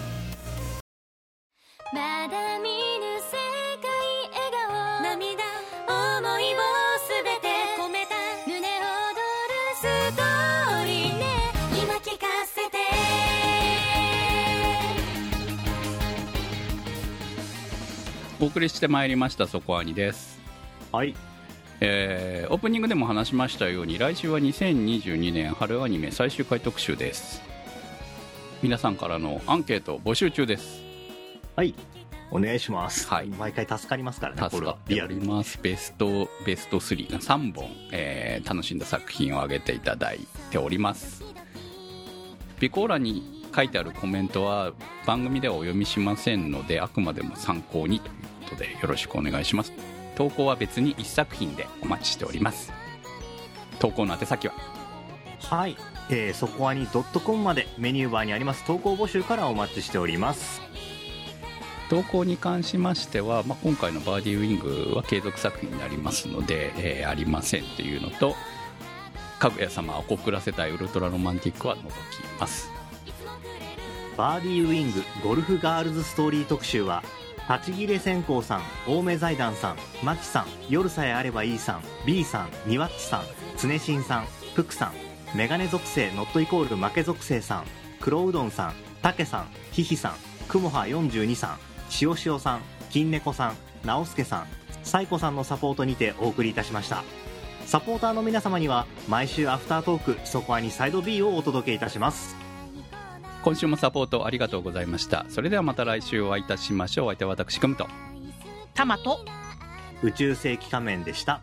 まだ見ぬ世界笑顔涙思いをすべて込めた。胸躍るストーリーね。今聞かせて。お送りしてまいりました、そこアニです。はい。えーオープニングでも話しましたように来週は2022年春アニメ最終回特集です皆さんからのアンケート募集中ですはい。お願いします。はい毎回助かりますからね。助かっておリアルに。りますベストベスト3が3本、えー楽しんだ作品を挙げていただいております備考欄に書いてあるコメントは番組ではお読みしませんのであくまでも参考にということでよろしくお願いします投稿は別に1作品でお待ちしております投稿の宛先は？はい。えー、そこはに .com までメニューバーにあります投稿募集からお待ちしております。投稿に関しましては、まあ、今回のバーディーウィングは継続作品になりますので、えーありませんっていうのとかぐや様を告らせたいウルトラロマンティックは除きますバーディーウィングゴルフガールズストーリー特集は立ち切れ線香さん青梅財団さんマキさん夜さえあればいいさん B さんニワッチさん常新さん福さんメガネ属性ノットイコール負け属性さん黒うどんさんたけさんひひさんくもは42さんしおしおさん金猫さん直輔さんサイコさんのサポートにてお送りいたしました。サポーターの皆様には毎週アフタートークそこはにサイド B をお届けいたします。今週もサポートありがとうございました。それではまた来週お会いいたしましょう。お相手は私くむと。タマと、宇宙世紀仮面でした